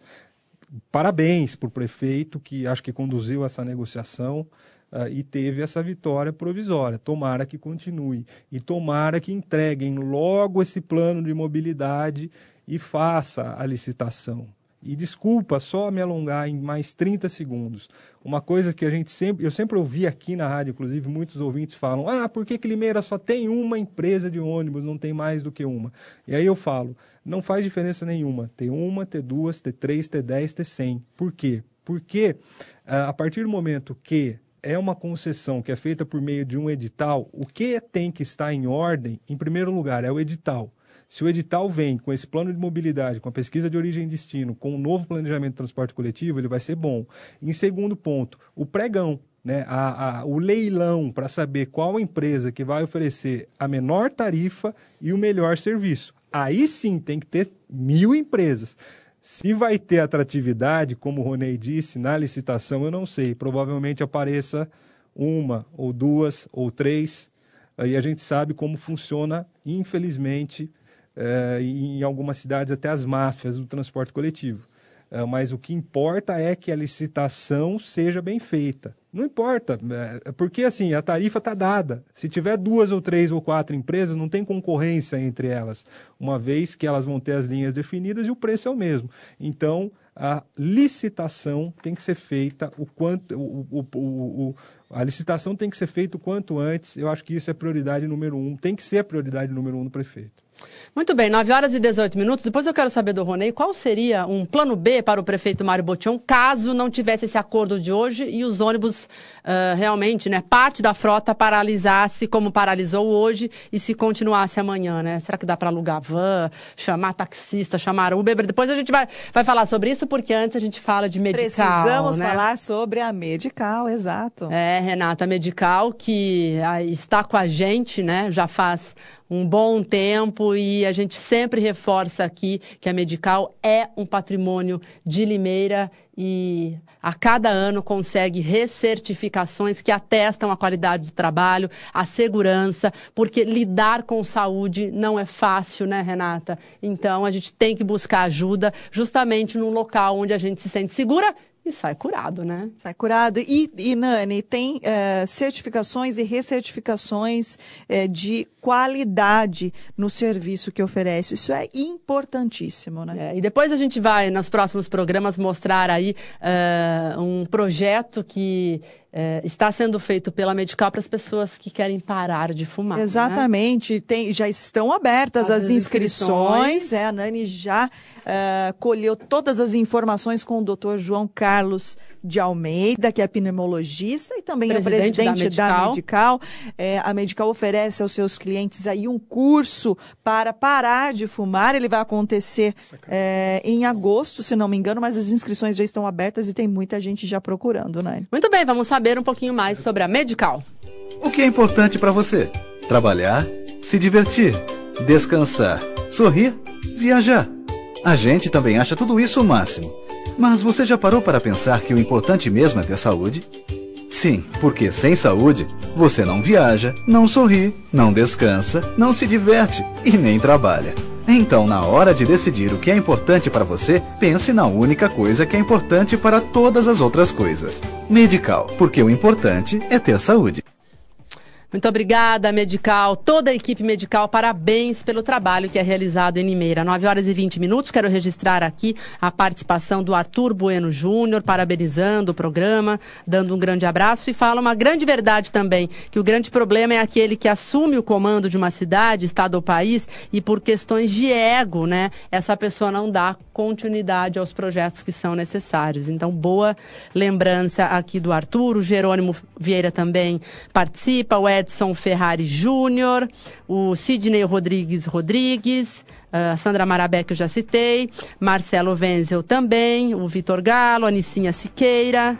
parabéns para o prefeito que acho que conduziu essa negociação uh, e teve essa vitória provisória. Tomara que continue e tomara que entreguem logo esse plano de mobilidade e faça a licitação. E desculpa só me alongar em mais 30 segundos. Uma coisa que a gente sempre, eu sempre ouvi aqui na rádio, inclusive muitos ouvintes falam: "Ah, por que, que Limeira só tem uma empresa de ônibus, não tem mais do que uma?". E aí eu falo: "Não faz diferença nenhuma, ter uma, ter duas, ter três, ter dez, ter cem". Por quê? Porque ah, a partir do momento que é uma concessão que é feita por meio de um edital, o que tem que estar em ordem, em primeiro lugar, é o edital. Se o edital vem com esse plano de mobilidade, com a pesquisa de origem e destino, com o um novo planejamento de transporte coletivo, ele vai ser bom. Em segundo ponto, o pregão, né, a, a, o leilão para saber qual empresa que vai oferecer a menor tarifa e o melhor serviço. Aí sim tem que ter mil empresas. Se vai ter atratividade, como o Ronei disse, na licitação, eu não sei. Provavelmente apareça uma, ou duas, ou três. Aí a gente sabe como funciona, infelizmente, é, em algumas cidades até as máfias do transporte coletivo. É, mas o que importa é que a licitação seja bem feita. Não importa, é, porque assim, a tarifa está dada. Se tiver duas ou três ou quatro empresas, não tem concorrência entre elas, uma vez que elas vão ter as linhas definidas e o preço é o mesmo. Então, a licitação tem que ser feita o quanto. O, o, o, a licitação tem que ser feita o quanto antes. Eu acho que isso é prioridade número um, tem que ser a prioridade número um do prefeito. Muito bem, 9 horas e 18 minutos. Depois eu quero saber do Ronei qual seria um plano B para o prefeito Mário Botion caso não tivesse esse acordo de hoje e os ônibus uh, realmente, né, parte da frota paralisasse como paralisou hoje e se continuasse amanhã, né? Será que dá para alugar van, chamar taxista, chamar Uber? Depois a gente vai, vai falar sobre isso porque antes a gente fala de medical. Precisamos né? falar sobre a medical, exato. É, Renata, medical que ah, está com a gente, né? Já faz um bom tempo e a gente sempre reforça aqui que a Medical é um patrimônio de Limeira e a cada ano consegue recertificações que atestam a qualidade do trabalho, a segurança, porque lidar com saúde não é fácil, né, Renata? Então a gente tem que buscar ajuda justamente num local onde a gente se sente segura e sai curado, né? Sai curado. E, e Nani, tem uh, certificações e recertificações uh, de qualidade no serviço que oferece. Isso é importantíssimo, né? É, e depois a gente vai, nos próximos programas, mostrar aí uh, um projeto que é, está sendo feito pela Medical para as pessoas que querem parar de fumar. Né? Exatamente. Né? Tem, já estão abertas as, as inscrições. inscrições. É, a Nani já uh, colheu todas as informações com o doutor João Carlos de Almeida, que é pneumologista e também presidente é presidente da Medical. Da Medical. É, a Medical oferece aos seus clientes aí um curso para parar de fumar. Ele vai acontecer é, em agosto, se não me engano, mas as inscrições já estão abertas e tem muita gente já procurando, né? Muito bem, vamos saber um pouquinho mais sobre a Medical. O que é importante para você? Trabalhar, se divertir, descansar, sorrir, viajar. A gente também acha tudo isso o máximo. Mas você já parou para pensar que o importante mesmo é ter saúde? Sim, porque sem saúde, você não viaja, não sorri, não descansa, não se diverte e nem trabalha. Então, na hora de decidir o que é importante para você, pense na única coisa que é importante para todas as outras coisas. Medical, porque o importante é ter saúde. Muito obrigada, Medical, toda a equipe Medical, parabéns pelo trabalho que é realizado em Limeira. 9 horas e 20 minutos, quero registrar aqui a participação do Arthur Bueno Júnior, parabenizando o programa, dando um grande abraço e fala uma grande verdade também, que o grande problema é aquele que assume o comando de uma cidade, estado ou país e por questões de ego, né, essa pessoa não dá continuidade aos projetos que são necessários. Então, boa lembrança aqui do Arthur, o Jerônimo Vieira também participa, o Ed Edson Ferrari Júnior, o Sidney Rodrigues Rodrigues, a Sandra Marabé, que eu já citei, Marcelo Wenzel também, o Vitor Galo, a Nicinha Siqueira,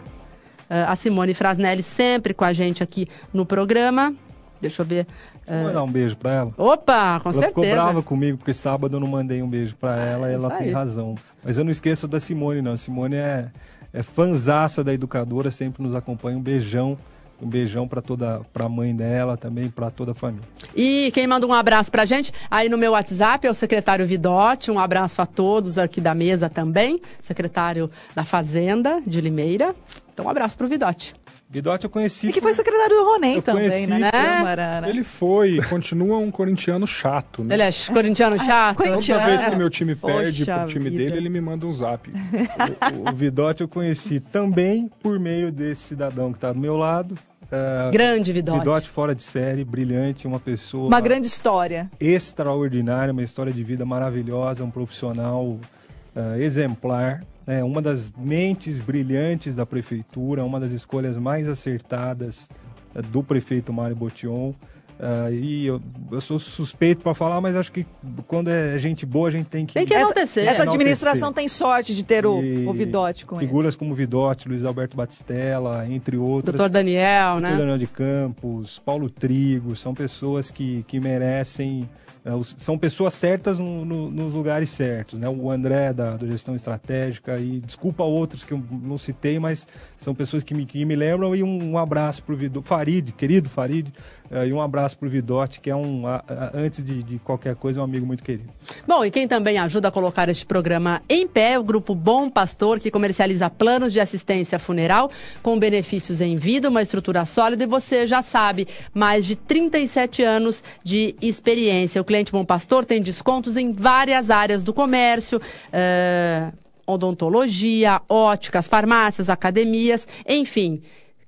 a Simone Frasnelli sempre com a gente aqui no programa. Deixa eu ver. Vou mandar um beijo pra ela. Opa, com ela certeza. ficou brava comigo porque sábado eu não mandei um beijo pra ela e ela tem razão. Mas eu não esqueço da Simone, não. A Simone é, é fanzaça da educadora, sempre nos acompanha. Um beijão um beijão para toda para a mãe dela também, para toda a família. E quem manda um abraço para a gente aí no meu WhatsApp é o secretário Vidotti. Um abraço a todos aqui da mesa também, secretário da Fazenda de Limeira. Então um abraço para o Vidotti. Vidotti eu conheci. E que foi secretário do Ronem também, conheci, né? Né? Ele foi, continua um corintiano chato, né? Ele é corintiano chato? Toda vez que meu time perde Poxa pro time vida. dele, ele me manda um zap. o, o, o Vidotti eu conheci também por meio desse cidadão que está do meu lado, Uh, grande Vidote. Vidote fora de série, brilhante, uma pessoa. Uma grande história. Extraordinária, uma história de vida maravilhosa, um profissional uh, exemplar. Né, uma das mentes brilhantes da prefeitura, uma das escolhas mais acertadas uh, do prefeito Mário Botion. Uh, e eu, eu sou suspeito para falar, mas acho que quando é gente boa, a gente tem que. Tem que acontecer. Essa, essa administração tem sorte de ter o, o Vidote com Figuras ele. como Vidote, Luiz Alberto Batistella, entre outros. Doutor Daniel, né? Daniel de Campos, Paulo Trigo, são pessoas que, que merecem é, são pessoas certas no, no, nos lugares certos, né? O André da, da, gestão estratégica e desculpa outros que eu não citei, mas são pessoas que me, que me lembram e um, um abraço para o Farid, querido Farid, uh, e um abraço para o Vidote, que é um, a, a, antes de, de, qualquer coisa, é um amigo muito querido. Bom, e quem também ajuda a colocar este programa em pé é o Grupo Bom Pastor, que comercializa planos de assistência funeral com benefícios em vida, uma estrutura sólida e você já sabe, mais de 37 anos de experiência. O cliente Bom Pastor tem descontos em várias áreas do comércio. Uh, odontologia, óticas, farmácias, academias, enfim.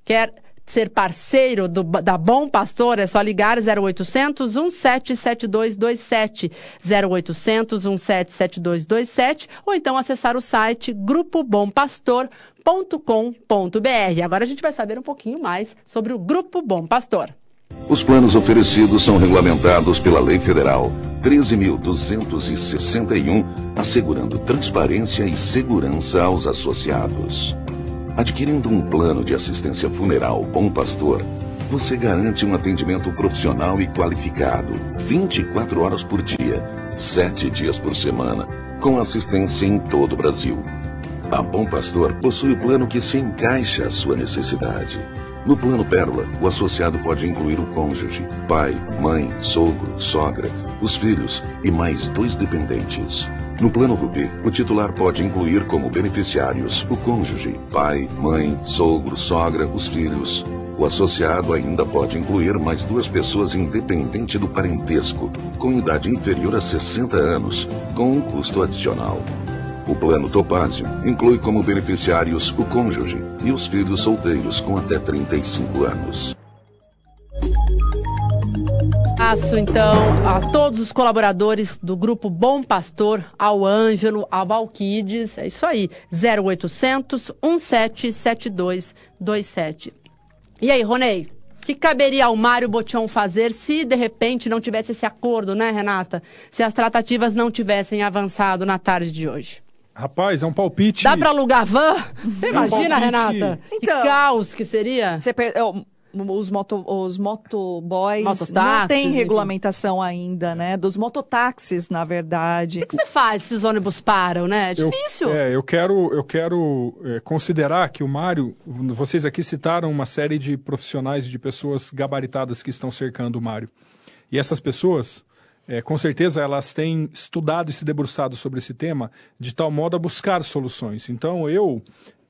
Quer ser parceiro do, da Bom Pastor, é só ligar 0800 177227, 0800 177227, ou então acessar o site grupobompastor.com.br. Agora a gente vai saber um pouquinho mais sobre o Grupo Bom Pastor. Os planos oferecidos são regulamentados pela Lei Federal 13.261, assegurando transparência e segurança aos associados. Adquirindo um plano de assistência funeral Bom Pastor, você garante um atendimento profissional e qualificado, 24 horas por dia, 7 dias por semana, com assistência em todo o Brasil. A Bom Pastor possui o plano que se encaixa à sua necessidade. No Plano Pérola, o associado pode incluir o cônjuge, pai, mãe, sogro, sogra, os filhos e mais dois dependentes. No Plano Rubi, o titular pode incluir como beneficiários o cônjuge, pai, mãe, sogro, sogra, os filhos. O associado ainda pode incluir mais duas pessoas independente do parentesco, com idade inferior a 60 anos, com um custo adicional. O Plano Topázio inclui como beneficiários o cônjuge e os filhos solteiros com até 35 anos. Abraço, então, a todos os colaboradores do Grupo Bom Pastor, ao Ângelo, ao Balquides. É isso aí, 0800 177227. E aí, Ronei? O que caberia ao Mário Botion fazer se, de repente, não tivesse esse acordo, né, Renata? Se as tratativas não tivessem avançado na tarde de hoje? Rapaz, é um palpite. Dá para alugar van? Você É um imagina, palpite. Renata? que caos que seria? Você per- os, moto, os motoboys Mototáxis, não tem enfim. regulamentação ainda, né? Dos mototáxis, na verdade. O que você faz se os ônibus param, né? É Eu- difícil. é, eu quero, eu quero é, considerar que o Mário, vocês aqui citaram uma série de profissionais, de pessoas gabaritadas que estão cercando o Mário. E essas pessoas, é, com certeza, elas têm estudado e se debruçado sobre esse tema de tal modo a buscar soluções. Então, eu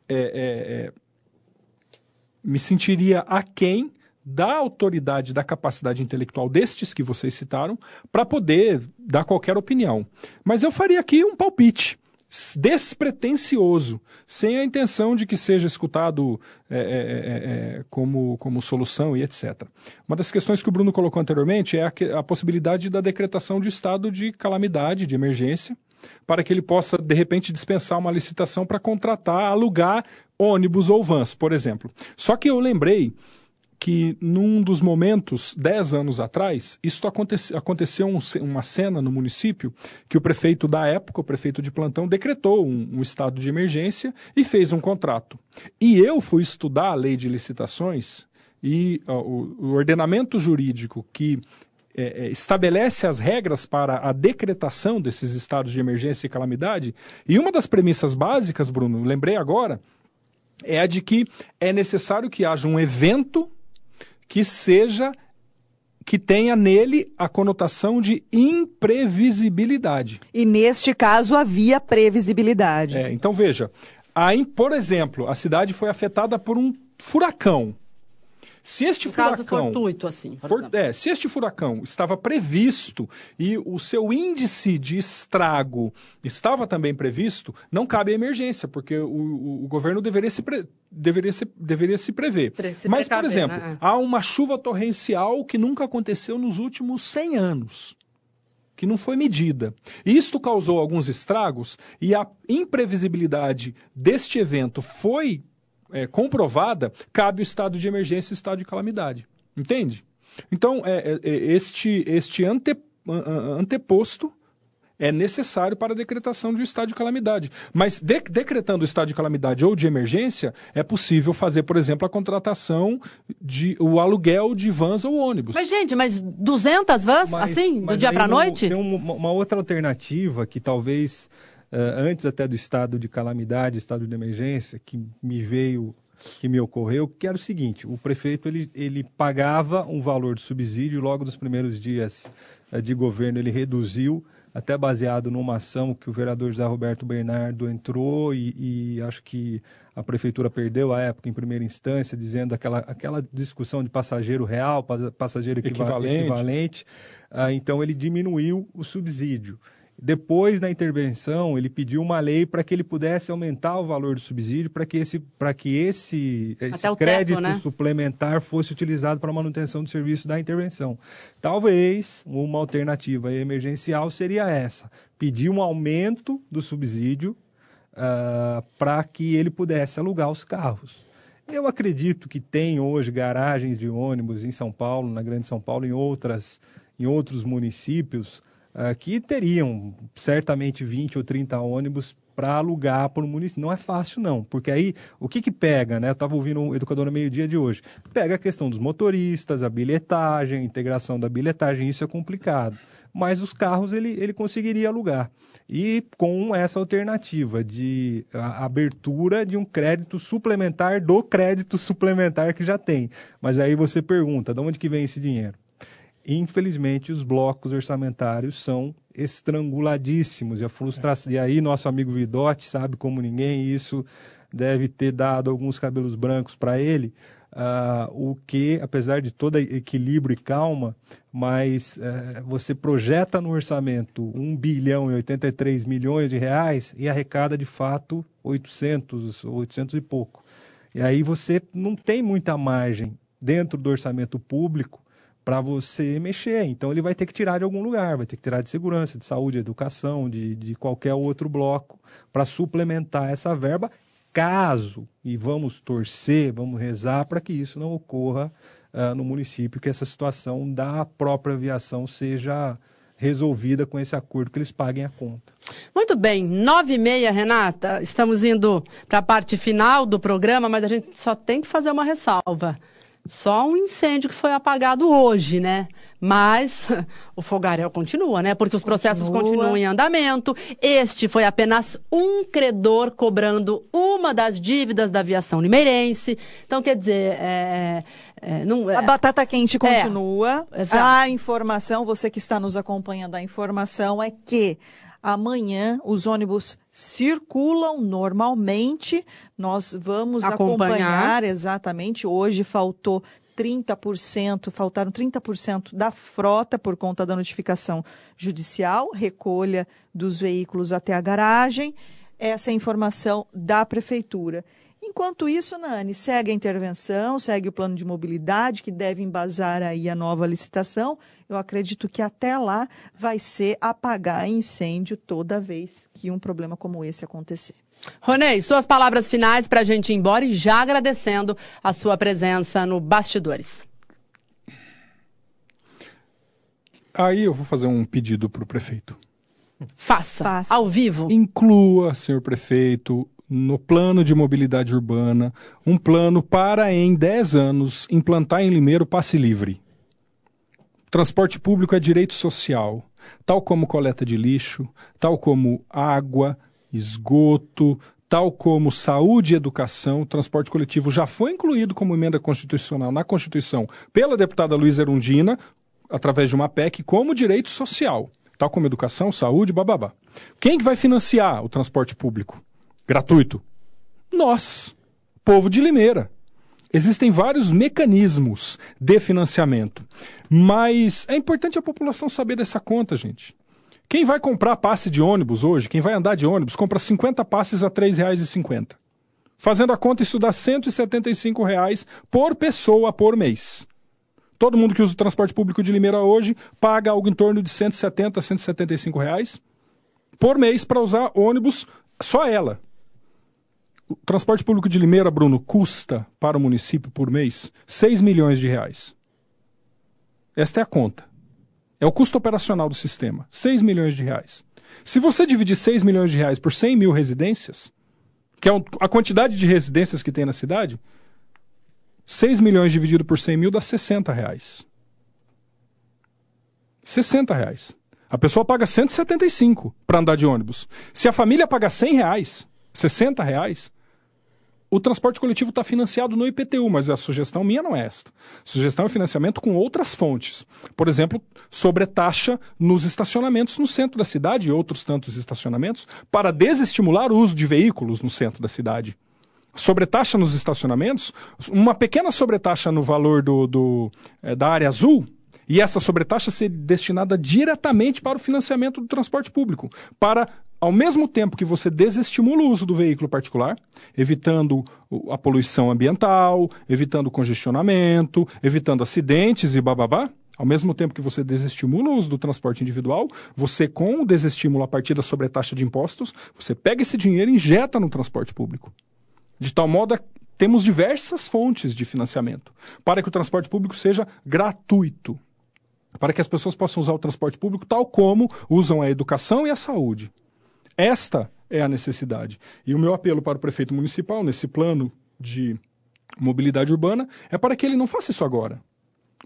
é, é, é, me sentiria aquém da autoridade, da capacidade intelectual destes que vocês citaram, para poder dar qualquer opinião. Mas eu faria aqui um palpite despretensioso, sem a intenção de que seja escutado é, é, é, é, como, como solução e etc. Uma das questões que o Bruno colocou anteriormente é a, a possibilidade da decretação de estado de calamidade, de emergência, para que ele possa, de repente, dispensar uma licitação para contratar, alugar ônibus ou vans, por exemplo. Só que eu lembrei que num dos momentos, dez anos atrás, isso acontece, aconteceu um uma cena no município que o prefeito da época, o prefeito de plantão, decretou um, um estado de emergência e fez um contrato. E eu fui estudar a lei de licitações e ó, o, o ordenamento jurídico que é, é, estabelece as regras para a decretação desses estados de emergência e calamidade. E uma das premissas básicas, Bruno, lembrei agora, é a de que é necessário que haja um evento que seja que tenha nele a conotação de imprevisibilidade. E neste caso havia previsibilidade. É, então veja, aí, por exemplo, a cidade foi afetada por um furacão. Se este caso furacão fortuito, assim. por For- é, se este furacão estava previsto e o seu índice de estrago estava também previsto, não cabe a emergência, porque o, o- o governo deveria se, pre- deveria se, deveria se prever. Pre- se Mas, por precaver, exemplo, né? É. há uma chuva torrencial que nunca aconteceu nos últimos 100 anos. Que não foi medida. Isto causou alguns estragos e a imprevisibilidade deste evento foi é, comprovada, cabe o estado de emergência e o estado de calamidade. Entende? Então, é, é, é, este, este ante, an- an- anteposto é necessário para a decretação de um estado de calamidade. Mas de- decretando o estado de calamidade ou de emergência, é possível fazer, por exemplo, a contratação de o aluguel de vans ou ônibus. Mas, gente, mas 200 vans, Mas- assim, do mas dia aí pra no- noite? Tem um- uma, uma outra alternativa que talvez, antes até do estado de calamidade, estado de emergência, que me veio, que me ocorreu, que era o seguinte, o prefeito ele, ele pagava um valor de subsídio, logo nos primeiros dias eh, de governo ele reduziu, até baseado numa ação que o vereador José Roberto Bernardo entrou e, e acho que a prefeitura perdeu a época em primeira instância, dizendo aquela, aquela discussão de passageiro real, pas- passageiro equiva- Equivalente. equivalente. Ah, então ele diminuiu o subsídio. Depois, na intervenção, ele pediu uma lei para que ele pudesse aumentar o valor do subsídio para que esse, para que esse, esse Até o teto, crédito né? suplementar fosse utilizado para a manutenção do serviço da intervenção. Talvez uma alternativa emergencial seria essa: pedir um aumento do subsídio para que ele pudesse alugar os carros. Eu acredito que tem hoje garagens de ônibus em São Paulo, na Grande São Paulo, em outras, em outros municípios, ah, que teriam certamente 20 ou 30 ônibus para alugar para o município. Não é fácil, não, porque aí o que, que pega, né? Eu estava ouvindo um educador no meio-dia de hoje. Pega a questão dos motoristas, a bilhetagem, a integração da bilhetagem, isso é complicado. Mas os carros ele, ele conseguiria alugar. E com essa alternativa de abertura de um crédito suplementar do crédito suplementar que já tem. Mas aí você pergunta, de onde que vem esse dinheiro? Infelizmente, os blocos orçamentários são estranguladíssimos. E, a frustração... e aí, nosso amigo Vidotti sabe como ninguém, isso deve ter dado alguns cabelos brancos para ele. Uh, o que, apesar de todo equilíbrio e calma, mas uh, você projeta no orçamento 1 bilhão e 83 milhões de reais e arrecada de fato 800, 800 e pouco. E aí você não tem muita margem dentro do orçamento público para você mexer. Então ele vai ter que tirar de algum lugar, vai ter que tirar de segurança, de saúde, de educação, de, de qualquer outro bloco para suplementar essa verba, caso, e vamos torcer, vamos rezar para que isso não ocorra uh, no município, que essa situação da própria aviação seja resolvida com esse acordo, que eles paguem a conta. Muito bem, nove e meia, Renata, estamos indo para a parte final do programa, mas a gente só tem que fazer uma ressalva. Só um incêndio que foi apagado hoje, né? Mas o fogaréu continua, né? Porque os processos continua. continuam em andamento. Este foi apenas um credor cobrando uma das dívidas da aviação limeirense. Então, quer dizer, é, é, não, é, a batata quente continua. É, a informação, você que está nos acompanhando, a informação é que Amanhã os ônibus circulam normalmente. Nós vamos acompanhar, acompanhar exatamente. Hoje faltou 30%, faltaram 30% da frota por conta da notificação judicial, recolha dos veículos até a garagem. Essa é a informação da prefeitura. Enquanto isso, Nani, segue a intervenção, segue o plano de mobilidade, que deve embasar aí a nova licitação. Eu acredito que até lá vai ser apagar incêndio toda vez que um problema como esse acontecer. Ronei, suas palavras finais para a gente ir embora e já agradecendo a sua presença no Bastidores. Aí eu vou fazer um pedido para o prefeito. Faça, Faça, ao vivo. Inclua, senhor prefeito, no plano de mobilidade urbana, um plano para, em 10 anos, implantar em Limeiro passe livre. Transporte público é direito social, tal como coleta de lixo, tal como água, esgoto, tal como saúde e educação, o transporte coletivo já foi incluído como emenda constitucional na Constituição pela deputada Luísa Erundina, através de uma PEC, como direito social, tal como educação, saúde, bababá. Quem que vai financiar o transporte público? gratuito? Nós, povo de Limeira. Existem vários mecanismos de financiamento, mas é importante a população saber dessa conta, gente. Quem vai comprar passe de ônibus hoje, quem vai andar de ônibus, compra 50 passes a R$ 3,50. Fazendo a conta, isso dá 175 reais por pessoa por mês. Todo mundo que usa o transporte público de Limeira hoje paga algo em torno de 170 a 175 reais por mês para usar ônibus, só ela. O transporte público de Limeira, Bruno, custa para o município por mês 6 milhões de reais. Esta é a conta. É o custo operacional do sistema, 6 milhões de reais. Se você dividir 6 milhões de reais por 100 mil residências, que é a quantidade de residências que tem na cidade, 6 milhões dividido por 100 mil dá 60 reais. 60 reais. A pessoa paga 175 para andar de ônibus. Se a família paga 100 reais, 60 reais, o transporte coletivo está financiado no IPTU, mas a sugestão minha não é esta. Sugestão é financiamento com outras fontes. Por exemplo, sobre taxa nos estacionamentos no centro da cidade e outros tantos estacionamentos, para desestimular o uso de veículos no centro da cidade. Sobretaxa nos estacionamentos, uma pequena sobretaxa no valor do, do é, da área azul, e essa sobretaxa ser destinada diretamente para o financiamento do transporte público, para ao mesmo tempo que você desestimula o uso do veículo particular, evitando a poluição ambiental, evitando congestionamento, evitando acidentes e bababá, ao mesmo tempo que você desestimula o uso do transporte individual, você, com o desestímulo a partir da sobretaxa de impostos, você pega esse dinheiro e injeta no transporte público. De tal modo temos diversas fontes de financiamento para que o transporte público seja gratuito, para que as pessoas possam usar o transporte público tal como usam a educação e a saúde. Esta é a necessidade. E o meu apelo para o prefeito municipal, nesse plano de mobilidade urbana, é para que ele não faça isso agora,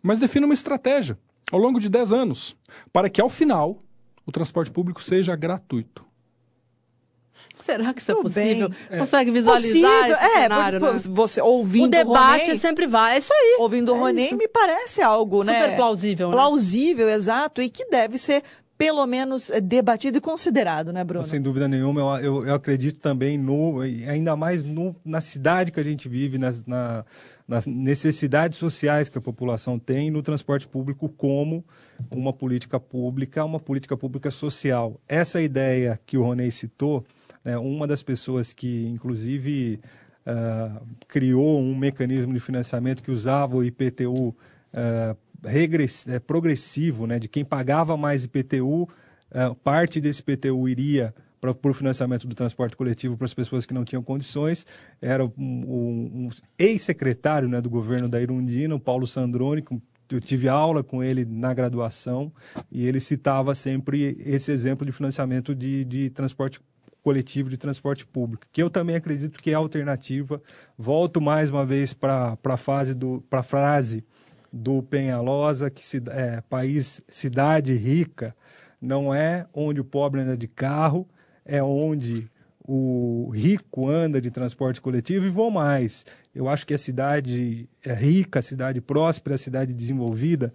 mas defina uma estratégia ao longo de 10 anos, para que ao final o transporte público seja gratuito. Será que isso é possível? bem. Consegue visualizar Possível, esse é, cenário, porque, né? você ouvindo O debate Ronei, sempre vai, é isso aí. ouvindo o É Ronei isso. me parece algo, né? Super plausível, né? Plausível, exato, e que deve ser pelo menos eh, debatido e considerado, né, Bruno? Sem dúvida nenhuma, eu, eu, acredito também no, ainda mais no, na cidade que a gente vive, nas, na, nas necessidades sociais que a população tem no transporte público como uma política pública, uma política pública social. Essa ideia que o Ronei citou, né, uma das pessoas que, inclusive, ah, criou um mecanismo de financiamento que usava o IPTU ah, regress- eh, progressivo, né, de quem pagava mais IPTU, ah, parte desse IPTU iria para o financiamento do transporte coletivo para as pessoas que não tinham condições. Era um, um- um ex-secretário né, do governo da Irundina, o Paulo Sandrone, com- eu tive aula com ele na graduação e ele citava sempre esse exemplo de financiamento de, de transporte coletivo, de transporte público, que eu também acredito que é alternativa. Volto mais uma vez para fase do para a frase do Penhalosa que ci- é, país cidade rica não é onde o pobre anda de carro, é onde o rico anda de transporte coletivo e vou mais. Eu acho que a cidade é rica, a cidade próspera, a cidade desenvolvida,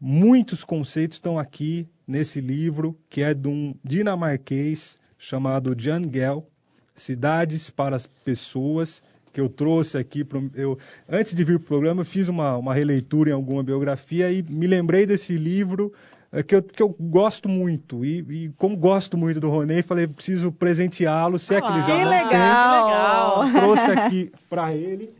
muitos conceitos estão aqui nesse livro, que é de um dinamarquês chamado Jan Gell, Cidades para as Pessoas, que eu trouxe aqui. Pro, eu, antes de vir para o programa, eu fiz uma, uma releitura em alguma biografia e me lembrei desse livro eh, que eu, que eu gosto muito. E, e como gosto muito do Ronei, falei, preciso presenteá-lo, se é que ele já que não legal! tem. Trouxe aqui para ele.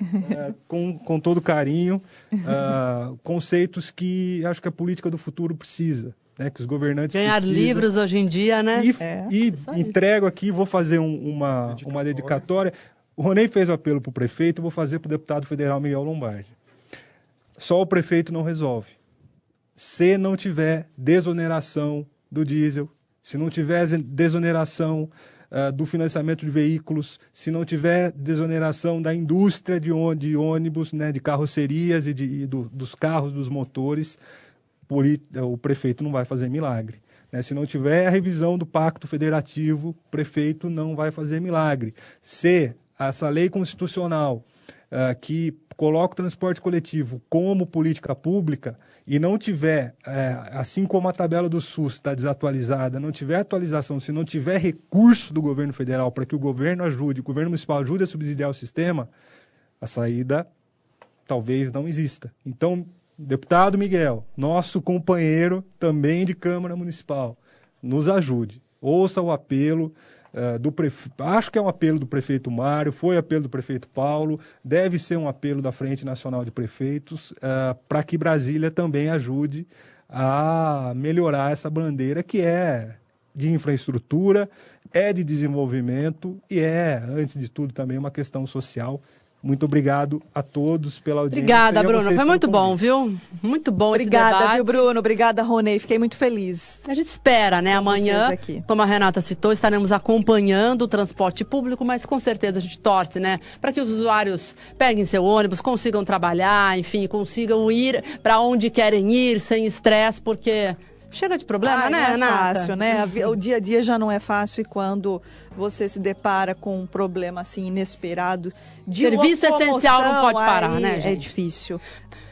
eh, com, com todo carinho, ah, conceitos que acho que a política do futuro precisa, né? que os governantes Ganhar precisam. livros hoje em dia, né? E, É. e entrego aqui, vou fazer um- uma, uma dedicatória. O Ronei fez o apelo para o prefeito, vou fazer para o deputado federal Miguel Lombardi. Só o prefeito não resolve. Se não tiver desoneração do diesel, se não tiver desoneração ah, do financiamento de veículos, se não tiver desoneração da indústria de, de ônibus, né, de carrocerias e, de, e do- dos carros, dos motores, o prefeito não vai fazer milagre. né? Se não tiver a revisão do pacto federativo, o prefeito não vai fazer milagre. Se essa lei constitucional ah, que coloca o transporte coletivo como política pública e não tiver, eh, assim como a tabela do SUS está desatualizada, não tiver atualização, se não tiver recurso do governo federal para que o governo ajude, o governo municipal ajude a subsidiar o sistema, a saída talvez não exista. Então, deputado Miguel, nosso companheiro também de Câmara Municipal, nos ajude. Ouça o apelo eh, do prefeito. Acho que é um apelo do prefeito Mário, foi apelo do prefeito Paulo, deve ser um apelo da Frente Nacional de Prefeitos, para que Brasília também ajude a melhorar essa bandeira que é de infraestrutura, é de desenvolvimento e é, antes de tudo, também uma questão social. Muito obrigado a todos pela audiência. Obrigada, Bruno. Foi muito bom, viu? Muito bom Obrigada, esse debate. viu, Bruno? Obrigada, Ronei. Fiquei muito feliz. A gente espera, né? Amanhã, vocês aqui. como a Renata citou, estaremos acompanhando o transporte público, mas com certeza a gente torce, né? Para que os usuários peguem seu ônibus, consigam trabalhar, enfim, consigam ir para onde querem ir sem estresse, porque chega de problema, Ai, né, não é Renata? fácil, né? O dia a dia já não é fácil e quando você se depara com um problema assim inesperado de Serviço essencial não pode parar, né, É gente? difícil.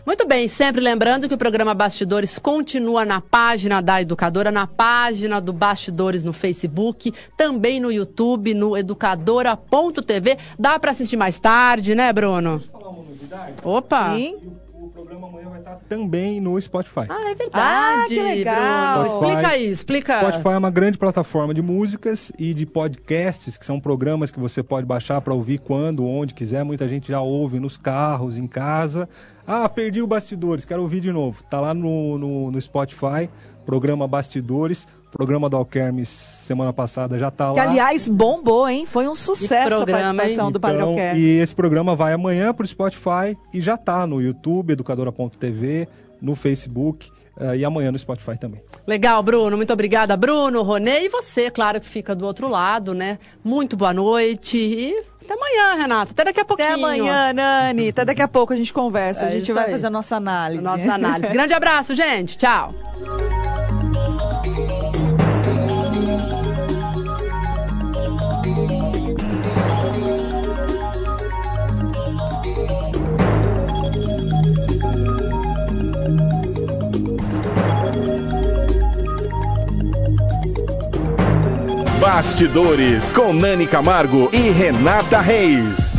Muito bem, sempre lembrando que o programa Bastidores continua na página da Educadora, na página do Bastidores no Facebook, também no YouTube, no educadora.tv. Dá para assistir mais tarde, né, Bruno? Opa! Sim. O programa amanhã vai estar também no Spotify. Ah, é verdade, Ah, que legal. Bruno. Explica aí, explica. Spotify é uma grande plataforma de músicas e de podcasts, que são programas que você pode baixar para ouvir quando, onde quiser. Muita gente já ouve nos carros, em casa. Ah, perdi o Bastidores, quero ouvir de novo. Tá lá no, no, no Spotify, programa Bastidores. Programa do Alkermes semana passada já tá Que, lá. aliás, bombou, hein? Foi um sucesso programa, a participação hein? do Padre Então, Alquer. e esse programa vai amanhã para o Spotify e já tá no YouTube, educadora.tv, no Facebook eh, e amanhã no Spotify também. Legal, Bruno. Muito obrigada, Bruno, Ronê. E você, claro, que fica do outro lado, né? Muito boa noite e até amanhã, Renata. Até daqui a pouquinho. Até amanhã, Nani. Até daqui a pouco a gente conversa. É a gente vai aí. fazer a nossa análise. Nossa análise. Grande abraço, gente. Tchau. Bastidores com Nani Camargo e Renata Reis.